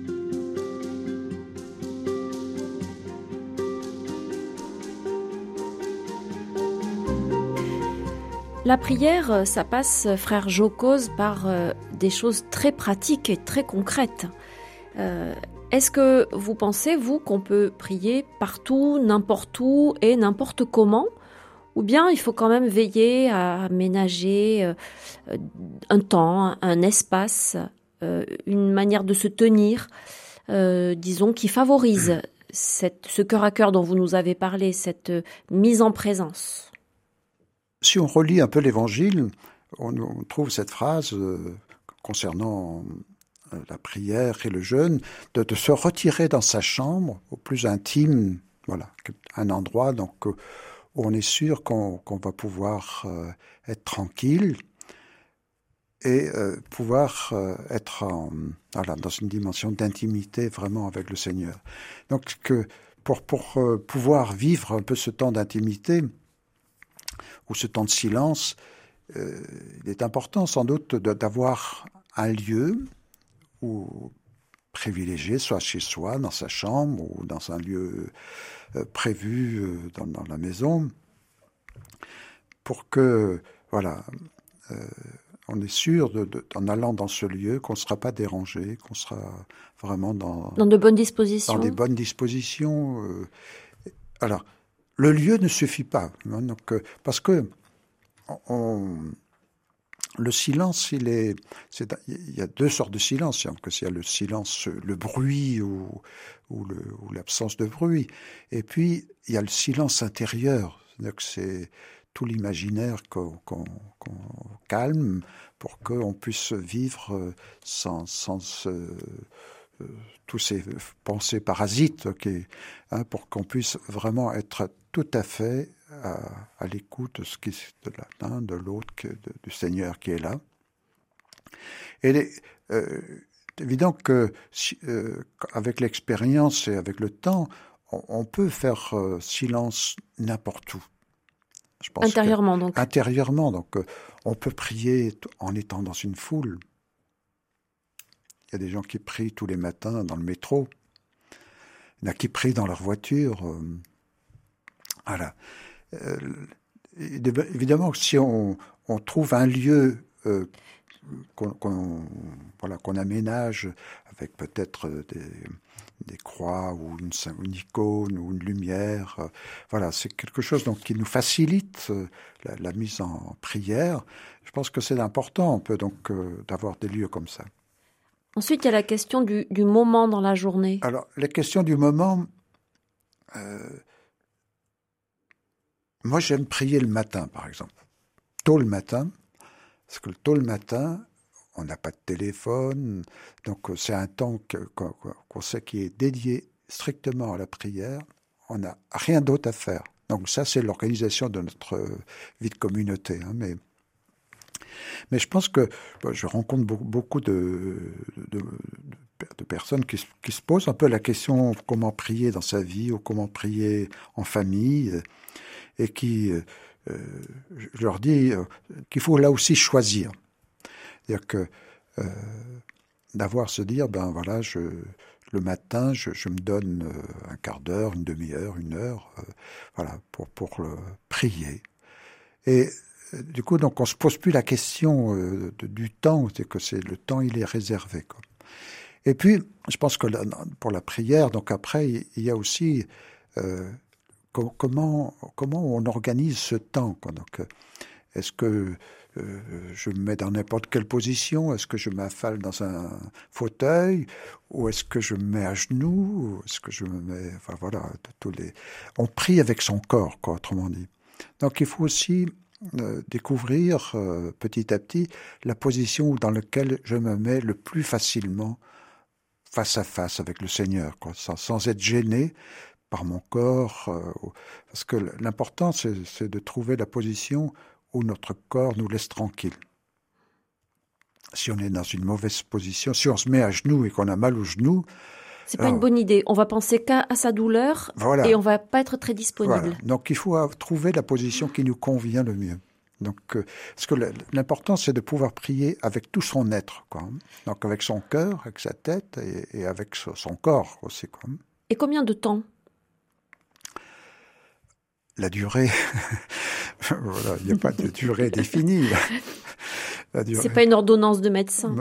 Speaker 2: La prière, ça passe, frère Jocose, par euh, des choses très pratiques et très concrètes. Euh, est-ce que vous pensez, vous, qu'on peut prier partout, n'importe où et n'importe comment? Ou bien il faut quand même veiller à aménager euh, un temps, un espace, euh, une manière de se tenir, euh, disons, qui favorise ce cœur à cœur dont vous nous avez parlé, cette mise en présence?
Speaker 3: Si on relit un peu l'Évangile, on, trouve cette phrase concernant la prière et le jeûne, de, de, se retirer dans sa chambre au plus intime, voilà, un endroit donc on est sûr qu'on va pouvoir euh, être tranquille et euh, pouvoir euh, être dans une dimension d'intimité vraiment avec le Seigneur. Donc que pour, pour pouvoir vivre un peu ce temps d'intimité ou ce temps de silence, il est important sans doute d'avoir un lieu où privilégié, soit chez soi, dans sa chambre ou dans un lieu euh, prévu euh, dans, la maison, pour que, voilà, euh, on est sûr, de, en allant dans ce lieu, qu'on ne sera pas dérangé, qu'on sera vraiment dans...
Speaker 2: Dans de bonnes dispositions.
Speaker 3: Dans des bonnes dispositions. alors, le lieu ne suffit pas. Donc, parce que le silence, il y a deux sortes de silence. Il y a le silence, le bruit ou, l'absence de bruit. Et puis, il y a le silence intérieur. C'est tout l'imaginaire qu'on calme pour qu'on puisse vivre sans, sans euh, tous ces pensées parasites, hein, pour qu'on puisse vraiment être tout à fait à, l'écoute de ce qui de l'un, de l'autre, du Seigneur qui est là. Et les, euh, évident que euh, avec l'expérience et avec le temps, on, peut faire euh, silence n'importe où.
Speaker 2: Je pense intérieurement donc.
Speaker 3: Intérieurement donc, on peut prier en étant dans une foule. Il y a des gens qui prient tous les matins dans le métro. Il y en a qui prient dans leur voiture. voilà. Euh, évidemment, si on, trouve un lieu euh, qu'on aménage avec peut-être des, croix ou une, icône ou une lumière. Euh, voilà, c'est quelque chose qui nous facilite la, mise en prière. Je pense que c'est important d'avoir des lieux comme ça.
Speaker 2: Ensuite, il y a la question du, moment dans la journée.
Speaker 3: Alors, la question du moment, moi, j'aime prier le matin, par exemple. Tôt le matin, parce que tôt le matin, on n'a pas de téléphone, donc euh, c'est un temps qu'on sait qui est dédié strictement à la prière. On n'a rien d'autre à faire. Donc ça, c'est l'organisation de notre euh, vie de communauté. Hein, mais, mais je pense que je rencontre beaucoup de, personnes qui, se posent un peu la question comment prier dans sa vie ou comment prier en famille et qui, euh, euh, je leur dis euh, qu'il faut là aussi choisir. C'est-à-dire que d'avoir se dire, ben voilà, le matin, je, je me donne un quart d'heure, une demi-heure, une heure, voilà, pour, pour prier. Et du coup, donc, on se pose plus la question du temps, c'est que c'est le temps, il est réservé. Quoi. Et puis, je pense que pour la prière, donc après, il y a aussi comment, comment on organise ce temps Donc, Est-ce que euh, je me mets dans n'importe quelle position? Est-ce que je m'affale dans un fauteuil? Ou est-ce que je me mets à genoux? Est-ce que je me mets... Enfin voilà, tous les... On prie avec son corps, quoi, autrement dit. Donc il faut aussi euh, découvrir euh, petit à petit la position dans laquelle je me mets le plus facilement face à face avec le Seigneur, sans, sans être gêné par mon corps. Euh, parce que l'important, c'est de trouver la position où notre corps nous laisse tranquille. Si on est dans une mauvaise position, si on se met à genoux et qu'on a mal au genou,
Speaker 2: c'est pas une bonne idée. On va penser qu'à sa douleur et on va pas être très disponible.
Speaker 3: Donc il faut trouver la position qui nous convient le mieux. Donc, euh, parce que l'important, c'est de pouvoir prier avec tout son être, quoi. Donc, avec son cœur, avec sa tête et, avec son corps aussi, quoi.
Speaker 2: Et combien de temps?
Speaker 3: La durée, <laughs> voilà, il n'y a pas de durée définie.
Speaker 2: C'est pas une ordonnance de médecin.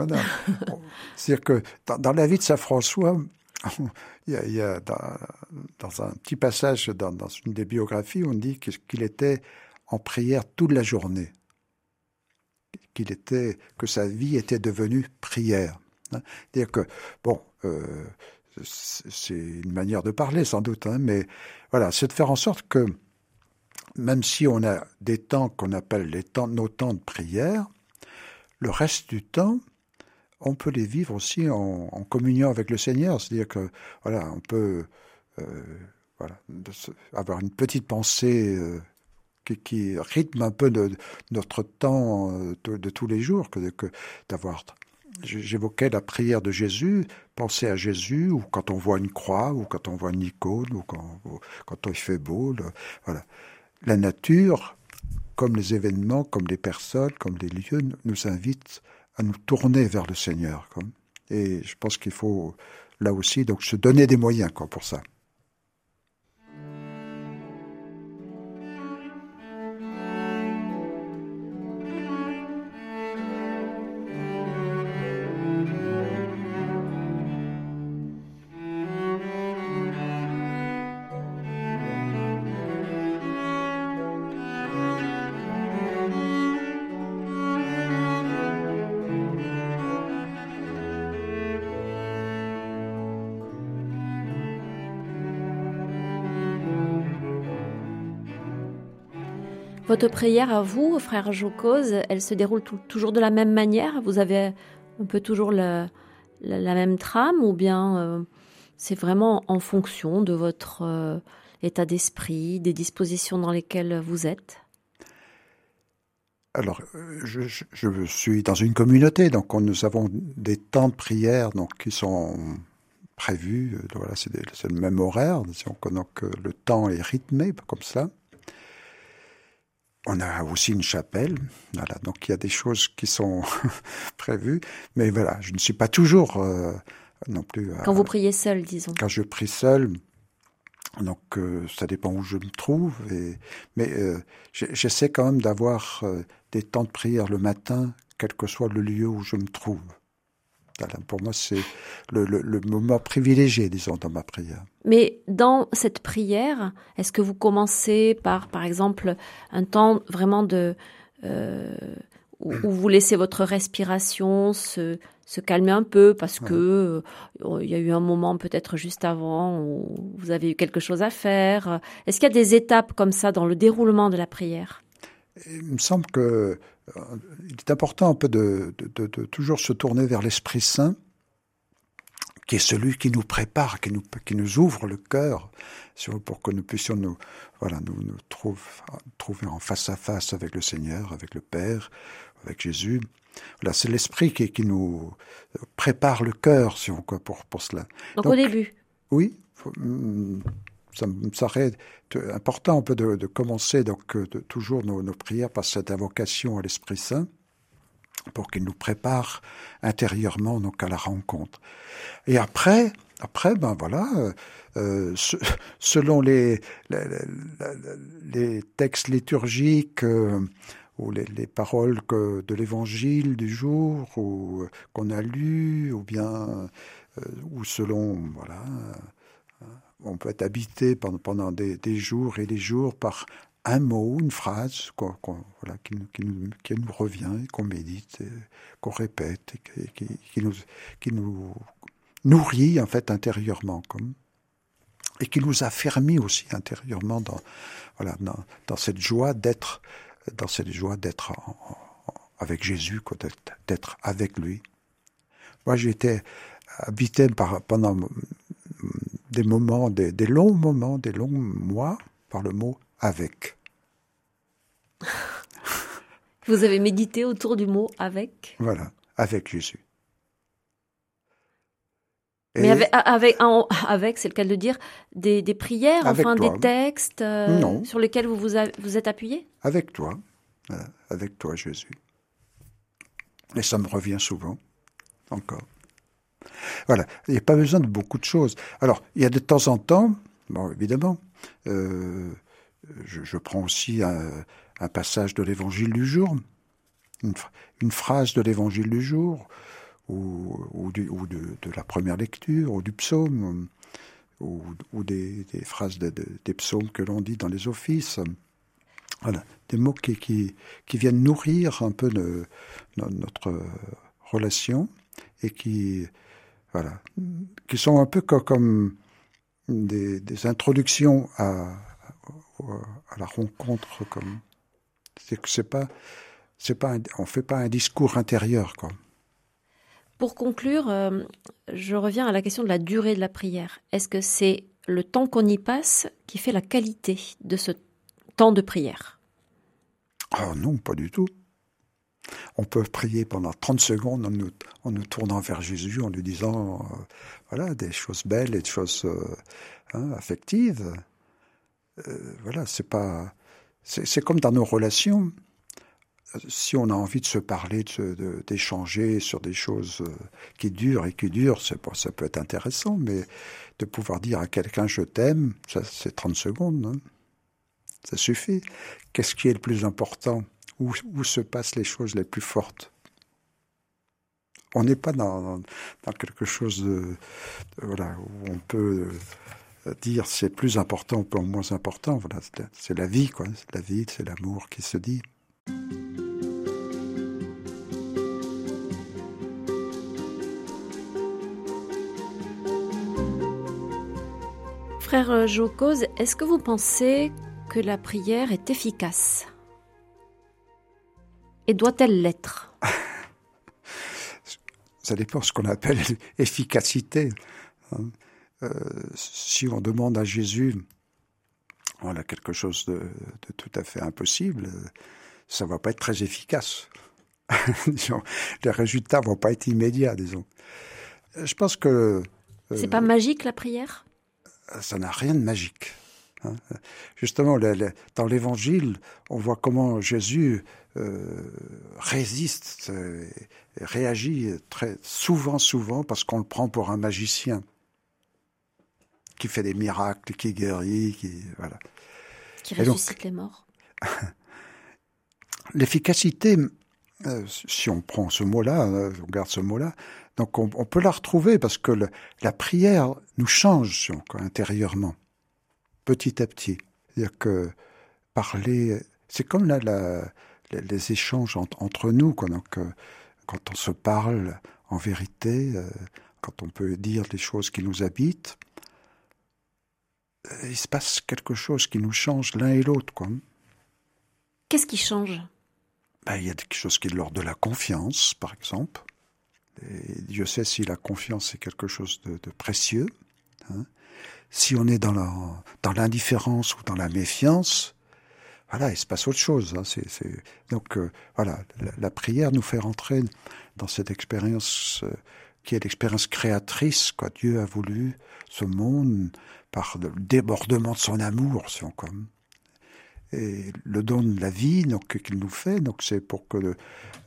Speaker 3: C'est-à-dire que dans, la vie de Saint François, <laughs> il y a, dans, un petit passage dans, une des biographies, on dit qu'il était en prière toute la journée, qu'il était, que sa vie était devenue prière. Hein. C'est-à-dire que, bon, euh, c'est une manière de parler sans doute, hein, mais voilà, c'est de faire en sorte que même si on a des temps qu'on appelle les temps, nos temps de prière, le reste du temps, on peut les vivre aussi en, communion avec le Seigneur. C'est-à-dire que voilà, on peut euh, avoir une petite pensée euh, qui, rythme un peu notre temps euh, de, tous les jours que, d'avoir. J'évoquais la prière de Jésus, penser à Jésus, ou quand on voit une croix, ou quand on voit une icône, ou quand, quand il fait beau. voilà. La nature, comme les événements, comme les personnes, comme les lieux, nous invitent à nous tourner vers le Seigneur. Et je pense qu'il faut là aussi donc se donner des moyens pour ça.
Speaker 2: Votre prière à vous, frère Jocose, elle se déroule toujours de la même manière? Vous avez un peu toujours la, même trame ou bien euh, c'est vraiment en fonction de votre euh, état d'esprit, des dispositions dans lesquelles vous êtes?
Speaker 3: Alors, je, suis dans une communauté, donc nous avons des temps de prière donc, qui sont prévus. Euh, voilà, c'est le même horaire, donc le temps est rythmé comme ça. On a aussi une chapelle, voilà. Donc il y a des choses qui sont <laughs> prévues, mais voilà, je ne suis pas toujours euh, non plus.
Speaker 2: Quand vous priez seul, disons.
Speaker 3: Quand je prie seul, donc euh, ça dépend où je me trouve, et, mais euh, j'essaie quand même d'avoir des temps de prière le matin, quel que soit le lieu où je me trouve pour moi, c'est le, moment privilégié, disons, dans ma prière.
Speaker 2: Mais dans cette prière, est-ce que vous commencez par, par exemple, un temps vraiment de... Euh, où, vous laissez votre respiration se, se calmer un peu parce que euh, il y a eu un moment peut-être juste avant où vous avez eu quelque chose à faire. Est-ce qu'il y a des étapes comme ça dans le déroulement de la prière?
Speaker 3: Il me semble que il est important un peu de, toujours se tourner vers l'Esprit Saint, qui est celui qui nous prépare, qui nous, qui nous ouvre le cœur, pour que nous puissions nous, voilà, nous, nous trouver en face à face avec le Seigneur, avec le Père, avec Jésus. Voilà, c'est l'Esprit qui, qui nous prépare le cœur, si on, pour, pour cela.
Speaker 2: Donc, au début
Speaker 3: Oui. Ça me paraît important un peu de, commencer donc euh, toujours nos, prières par cette invocation à l'Esprit Saint pour qu'il nous prépare intérieurement donc à la rencontre. Et après, après ben voilà, euh, euh, <laughs> selon les, textes liturgiques ou les, paroles de l'Évangile du jour ou qu'on a lu, ou bien ou selon voilà on peut être habité pendant, pendant des, jours et des jours par un mot, une phrase voilà, qui, nous, qui, nous, revient, qu'on médite, qu'on répète, qui, nous, qui nous nourrit en fait intérieurement, comme, et qui nous affermit aussi intérieurement dans, voilà, dans, cette joie d'être, dans cette joie d'être avec Jésus, d'être avec lui. Moi, j'étais habité par, pendant des moments, des, des longs moments, des longs mois, par le mot avec. <laughs>
Speaker 2: Vous avez médité autour du mot avec
Speaker 3: Voilà, avec Jésus.
Speaker 2: Mais avec, avec, <laughs> avec c'est le cas de dire, des, des prières, enfin des textes
Speaker 3: euh,
Speaker 2: sur lesquels vous vous, vous êtes appuyé?
Speaker 3: Avec toi, avec toi Jésus. Et ça me revient souvent, encore. Voilà, il n'y a pas besoin de beaucoup de choses. Alors, il y a de temps en temps, bon, évidemment, euh, je, prends aussi un, passage de l'évangile du jour, une, phrase de l'évangile du jour, ou, de, la première lecture, ou du psaume, ou, des, phrases de, de, des psaumes que l'on dit dans les offices. Voilà, des mots qui, viennent nourrir un peu notre relation et qui, voilà, qui sont un peu comme, des, des, introductions à, à la rencontre, comme c'est que c'est pas, c'est pas, un, on fait pas un discours intérieur, quoi.
Speaker 2: Pour conclure, euh, je reviens à la question de la durée de la prière. Est-ce que c'est le temps qu'on y passe qui fait la qualité de ce temps de prière?
Speaker 3: Ah non, pas du tout. On peut prier pendant 30 secondes en nous, en nous tournant vers Jésus, en lui disant euh, voilà des choses belles et des choses euh, hein, affectives. Euh, voilà, c'est pas, c'est comme dans nos relations si on a envie de se parler, d'échanger sur des choses qui durent et qui durent, ça peut être intéressant, mais de pouvoir dire à quelqu'un je t'aime, ça c'est 30 secondes, hein. ça suffit. Qu'est-ce qui est le plus important? Où, se passent les choses les plus fortes? On n'est pas dans, dans, quelque chose de, voilà, où on peut euh, dire c'est plus important ou moins important. Voilà, c'est la vie, quoi. C'est la vie, c'est l'amour qui se dit.
Speaker 2: Frère Jocose, est-ce que vous pensez que la prière est efficace? Et doit-elle l'être? <laughs>
Speaker 3: Ça dépend de ce qu'on appelle <laughs> efficacité. Hein. Euh, si on demande à Jésus voilà, quelque chose de, de tout à fait impossible, ça va pas être très efficace. <laughs> les résultats vont pas être immédiats, disons. Je pense que.
Speaker 2: Euh, C'est pas magique la prière?
Speaker 3: ça n'a rien de magique. Hein. Justement, dans l'Évangile, on voit comment Jésus euh, résiste, et réagit très souvent, souvent, parce qu'on le prend pour un magicien qui fait des miracles, qui guérit, qui voilà.
Speaker 2: Qui ressuscite les morts. <laughs>
Speaker 3: L'efficacité, euh, si on prend ce mot-là, euh, on garde ce mot-là, donc on, on, peut la retrouver parce que le, la prière nous change intérieurement, petit à petit. C'est-à-dire que parler, c'est comme là la, les échanges entre, entre nous, quoi. Donc, euh, quand on se parle en vérité, euh, quand on peut dire des choses qui nous habitent, il se passe quelque chose qui nous change l'un et l'autre, quoi.
Speaker 2: Qu'est-ce qui change?
Speaker 3: Ben, Il y a quelque chose qui est de l'ordre de la confiance, par exemple. Et Dieu sait si la confiance est quelque chose de, de précieux. Hein. Si on est dans l'indifférence ou dans la méfiance, voilà, il se passe autre chose. Hein. Donc euh, voilà, la, prière nous fait rentrer dans cette expérience euh, qui est l'expérience créatrice. Quoi. Dieu a voulu ce monde par le débordement de son amour, si on comme et le don de la vie donc qu'il nous fait donc c'est pour que le,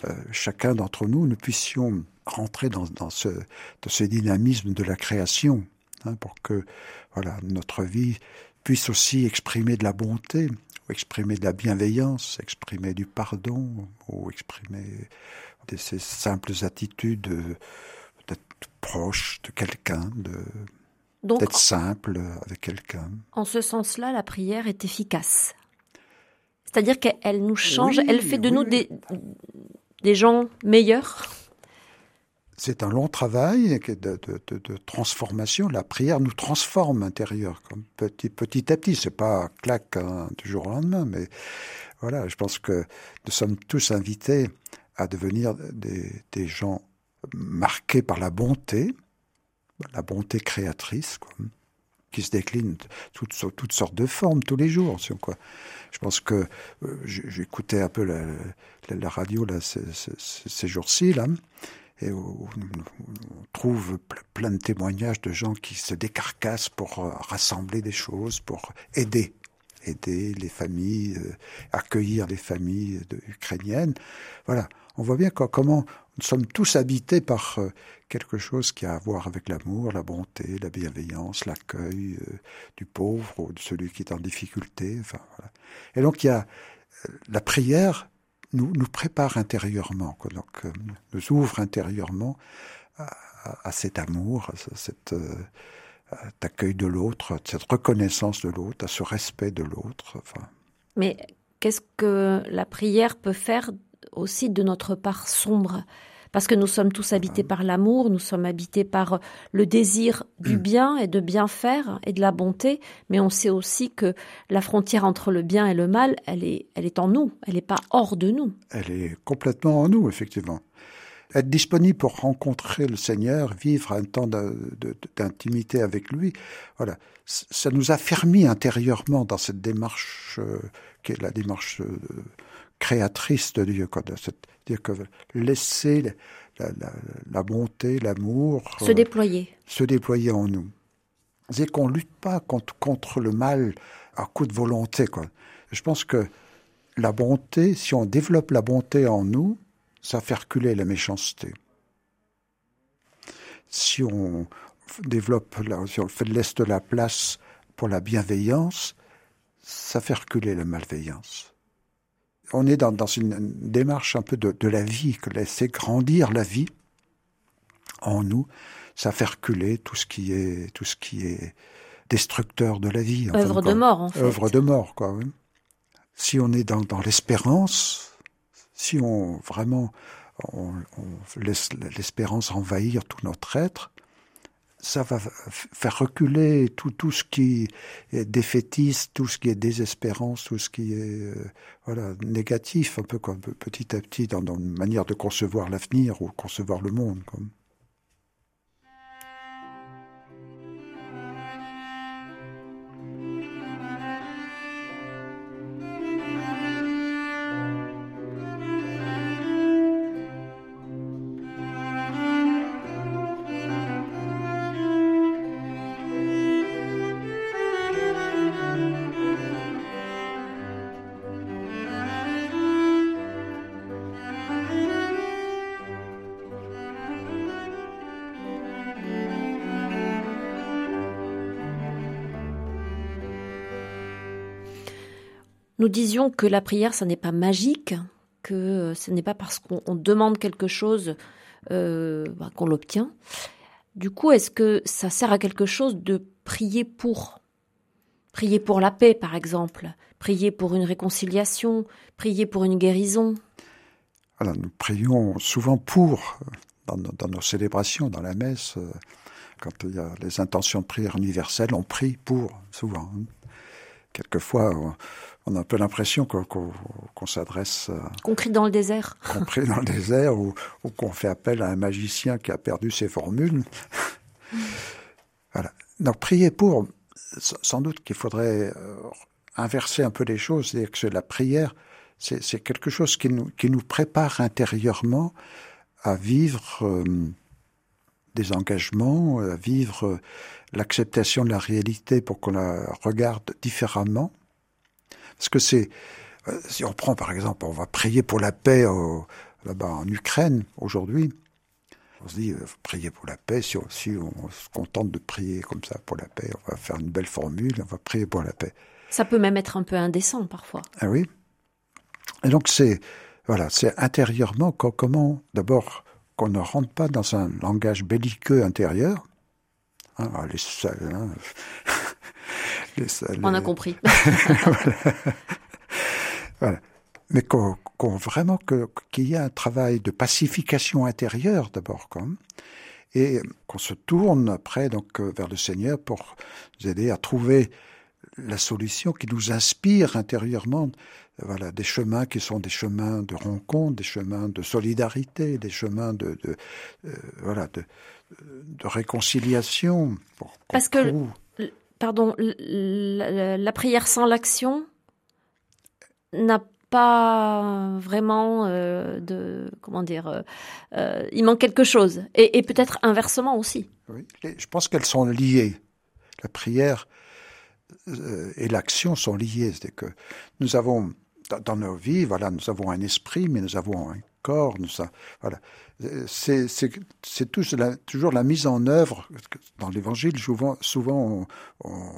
Speaker 3: euh, chacun d'entre nous nous puissions rentrer dans, dans ce, de ce dynamisme de la création, hein, pour que voilà notre vie puisse aussi exprimer de la bonté, ou exprimer de la bienveillance, exprimer du pardon, ou exprimer de ces simples attitudes d'être proche de quelqu'un, d'être simple avec quelqu'un.
Speaker 2: En ce sens-là, la prière est efficace. C'est-à-dire qu'elle nous change, oui, elle fait de oui, nous des, des gens meilleurs?
Speaker 3: C'est un long travail de, transformation. La prière nous transforme intérieur, petit, à petit. C'est pas clac hein, du jour au lendemain, mais voilà. Je pense que nous sommes tous invités à devenir des, gens marqués par la bonté, la bonté créatrice, quoi, qui se décline toutes, toutes sortes de formes tous les jours. Quoi. Je pense que euh, j'écoutais un peu la, radio ces, ces jours-ci, là, et on, trouve plein de témoignages de gens qui se décarcassent pour euh, rassembler des choses, pour aider aider les familles, euh, accueillir les familles ukrainiennes. Voilà, on voit bien comment nous sommes tous habités par euh, quelque chose qui a à voir avec l'amour, la bonté, la bienveillance, l'accueil du pauvre ou de celui qui est en difficulté. Voilà. Et donc il y a la prière nous, prépare intérieurement, donc nous ouvre intérieurement à, à, cet amour, à cette accueil de l'autre, cette reconnaissance de l'autre, à ce respect de l'autre.
Speaker 2: Mais qu'est-ce que la prière peut faire aussi de notre part sombre? Parce que nous sommes tous habités par l'amour, nous sommes habités par le désir du bien et de bien faire et de la bonté, mais on sait aussi que la frontière entre le bien et le mal, elle est, elle est en nous, elle n'est pas hors de nous.
Speaker 3: Elle est complètement en nous, effectivement être disponible pour rencontrer le Seigneur, vivre un temps d'intimité avec lui. Voilà, ça nous a fermis intérieurement dans cette démarche euh, qui est la démarche euh, créatrice de Dieu, c'est-à-dire que laisser la, la, la bonté, l'amour
Speaker 2: se euh, déployer,
Speaker 3: se déployer en nous. C'est qu'on lutte pas contre, contre le mal à coup de volonté. Quoi. Je pense que la bonté, si on développe la bonté en nous, ça fait reculer la méchanceté. Si on développe, si on laisse de la place pour la bienveillance, ça fait reculer la malveillance. On est dans, une, démarche un peu de, la vie, que laisser grandir la vie en nous, ça fait reculer tout ce qui est, tout ce qui est destructeur de la vie.
Speaker 2: œuvre de mort, en fait.
Speaker 3: Œuvre de mort, quoi. Si on est dans l'espérance, si on vraiment on, laisse l'espérance envahir tout notre être, ça va faire reculer tout, tout ce qui est défaitiste, tout ce qui est désespérance, tout ce qui est euh, voilà négatif, un peu comme petit à petit dans, dans une manière de concevoir l'avenir ou concevoir le monde. Comme.
Speaker 2: Nous disions que la prière, ce n'est pas magique, que euh, ce n'est pas parce qu'on demande quelque chose euh, bah, qu'on l'obtient. Du coup, est-ce que ça sert à quelque chose de prier pour? Prier pour la paix, par exemple, prier pour une réconciliation, prier pour une guérison.
Speaker 3: Voilà, nous prions souvent pour, dans nos, dans nos célébrations, dans la messe, euh, quand il y a les intentions de prière universelle, on prie pour, souvent. Quelquefois, on a un peu l'impression qu'on s'adresse.
Speaker 2: Qu'on crie dans le désert.
Speaker 3: Qu'on crie dans le désert ou, qu'on fait appel à un magicien qui a perdu ses formules. voilà. Donc, prier pour, sans doute qu'il faudrait euh, inverser un peu les choses, c'est-à-dire que la prière, c'est quelque chose qui nous, qui nous prépare intérieurement à vivre euh, des engagements, à vivre l'acceptation de la réalité pour qu'on la regarde différemment parce que c'est, euh, si on prend par exemple, on va prier pour la paix là-bas en Ukraine aujourd'hui. On se dit, euh, prier pour la paix, si on, se contente de prier comme ça pour la paix, on va faire une belle formule, on va prier pour la paix.
Speaker 2: Ça peut même être un peu indécent parfois.
Speaker 3: Ah oui. Et donc c'est, voilà, c'est intérieurement comment, d'abord, qu'on ne rentre pas dans un langage belliqueux intérieur. Hein, les,
Speaker 2: on a compris. <laughs>
Speaker 3: voilà. Mais qu'on, vraiment qu'il y ait un travail de pacification intérieure d'abord, comme, et qu'on se tourne après donc vers le Seigneur pour nous aider à trouver la solution, qui nous inspire intérieurement, voilà, des chemins qui sont des chemins de rencontre, des chemins de solidarité, des chemins de, euh, voilà, de, réconciliation.
Speaker 2: Parce que, pardon, la, prière sans l'action n'a pas vraiment euh, de comment dire euh, il manque quelque chose. Et, peut-être inversement aussi.
Speaker 3: Oui. Je pense qu'elles sont liées. La prière euh, et l'action sont liées. C'est que nous avons dans nos vies, voilà, nous avons un esprit, mais nous avons un corps. Nous, voilà, c'est toujours la mise en œuvre. Dans l'Évangile, souvent, souvent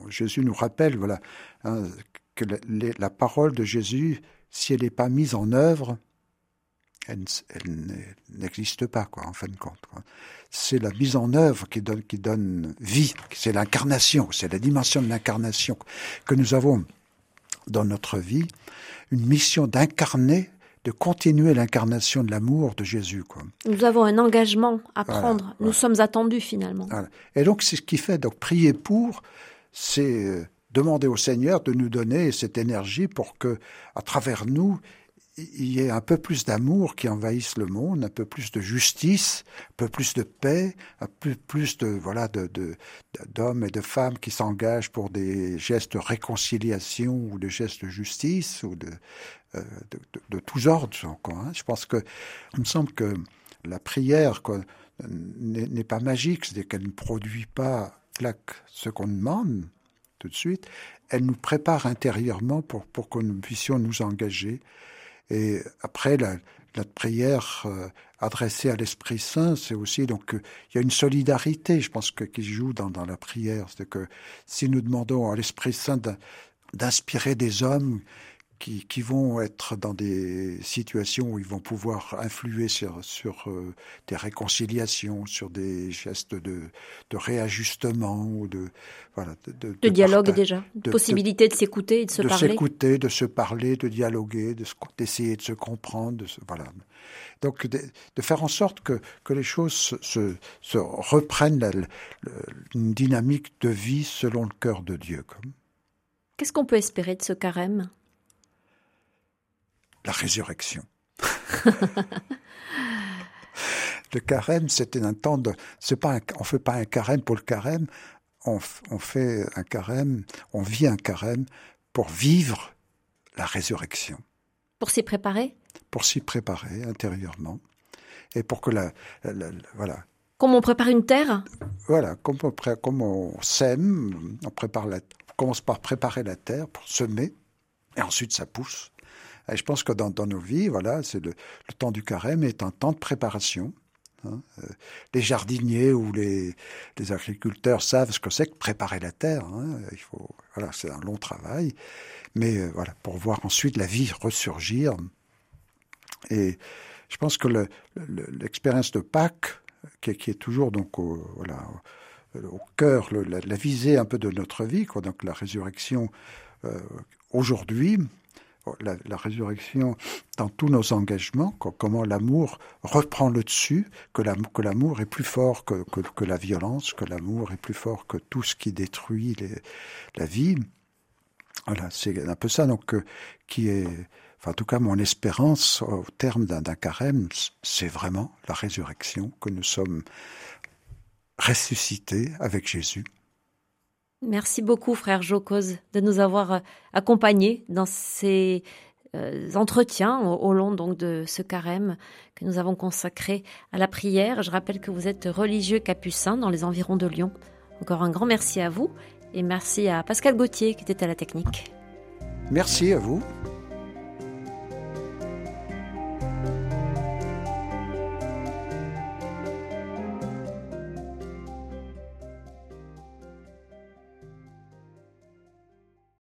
Speaker 3: Jésus nous rappelle, voilà, hein, que la parole de Jésus, si elle n'est pas mise en œuvre, elle, n'existe pas, quoi, en fin de compte. C'est la mise en œuvre qui donne, qui donne vie, c'est l'incarnation, c'est la dimension de l'incarnation que nous avons dans notre vie, une mission d'incarner, de continuer l'incarnation de l'amour de Jésus. Quoi.
Speaker 2: Nous avons un engagement à prendre, nous sommes attendus finalement.
Speaker 3: Et donc c'est ce qui fait, donc prier pour, c'est euh, demander au Seigneur de nous donner cette énergie pour que, à travers nous, il y ait un peu plus d'amour qui envahisse le monde, un peu plus de justice, un peu plus de paix, un peu plus de voilà d'hommes et de femmes qui s'engagent pour des gestes de réconciliation ou de gestes de justice ou de euh, de, tous ordres encore. Hein. Je pense que il me semble que la prière n'est pas magique, c'est qu'elle ne produit pas ce qu'on demande tout de suite. Elle nous prépare intérieurement pour pour que nous puissions nous engager et après, la, prière euh, adressée à l'Esprit Saint, c'est aussi donc euh, il y a une solidarité, je pense, que, qui joue dans, dans la prière. C'est que si nous demandons à l'Esprit Saint d'inspirer des hommes qui, qui, vont être dans des situations où ils vont pouvoir influer sur, sur euh, des réconciliations, sur des gestes de, de réajustement ou de
Speaker 2: voilà de, de, dialogue déjà, de, possibilité de s'écouter et de se parler,
Speaker 3: de s'écouter, de se parler, de dialoguer, d'essayer de, se comprendre, de voilà. Donc de, faire en sorte que, que les choses se, se, reprennent la, une dynamique de vie selon le cœur de Dieu.
Speaker 2: Qu'est-ce qu'on peut espérer de ce carême?
Speaker 3: La résurrection. <laughs> le carême, c'était un temps de. C'est pas, on fait pas un carême pour le carême. On, on, fait un carême, on vit un carême pour vivre la résurrection.
Speaker 2: Pour s'y préparer?
Speaker 3: Pour s'y préparer intérieurement et pour que la, voilà.
Speaker 2: Comme on prépare une terre?
Speaker 3: Voilà, comme on, comme on sème, on prépare la, on commence par préparer la terre pour semer et ensuite ça pousse. Et je pense que dans, nos vies, voilà, c'est le, temps du carême est un temps de préparation. Hein. Euh, les jardiniers ou les, agriculteurs savent ce que c'est que préparer la terre. Hein. Il faut, voilà, c'est un long travail, mais euh, voilà, pour voir ensuite la vie ressurgir. Et je pense que l'expérience de Pâques, qui, est toujours donc au, voilà, au cœur, la, visée un peu de notre vie, quoi, donc la résurrection euh, aujourd'hui, la, résurrection dans tous nos engagements, comment l'amour reprend le dessus, que l'amour est plus fort que, la violence, que l'amour est plus fort que tout ce qui détruit la vie. Voilà, c'est un peu ça donc euh, qui est, enfin, en tout cas mon espérance au terme d'un carême, c'est vraiment la résurrection, que nous sommes ressuscités avec Jésus.
Speaker 2: Merci beaucoup, frère Jocose, de nous avoir euh, accompagnés dans ces euh, entretiens au, long donc de ce carême que nous avons consacré à la prière. Je rappelle que vous êtes religieux capucin dans les environs de Lyon. Encore un grand merci à vous et merci à Pascal Gauthier qui était à la technique.
Speaker 3: Merci à vous.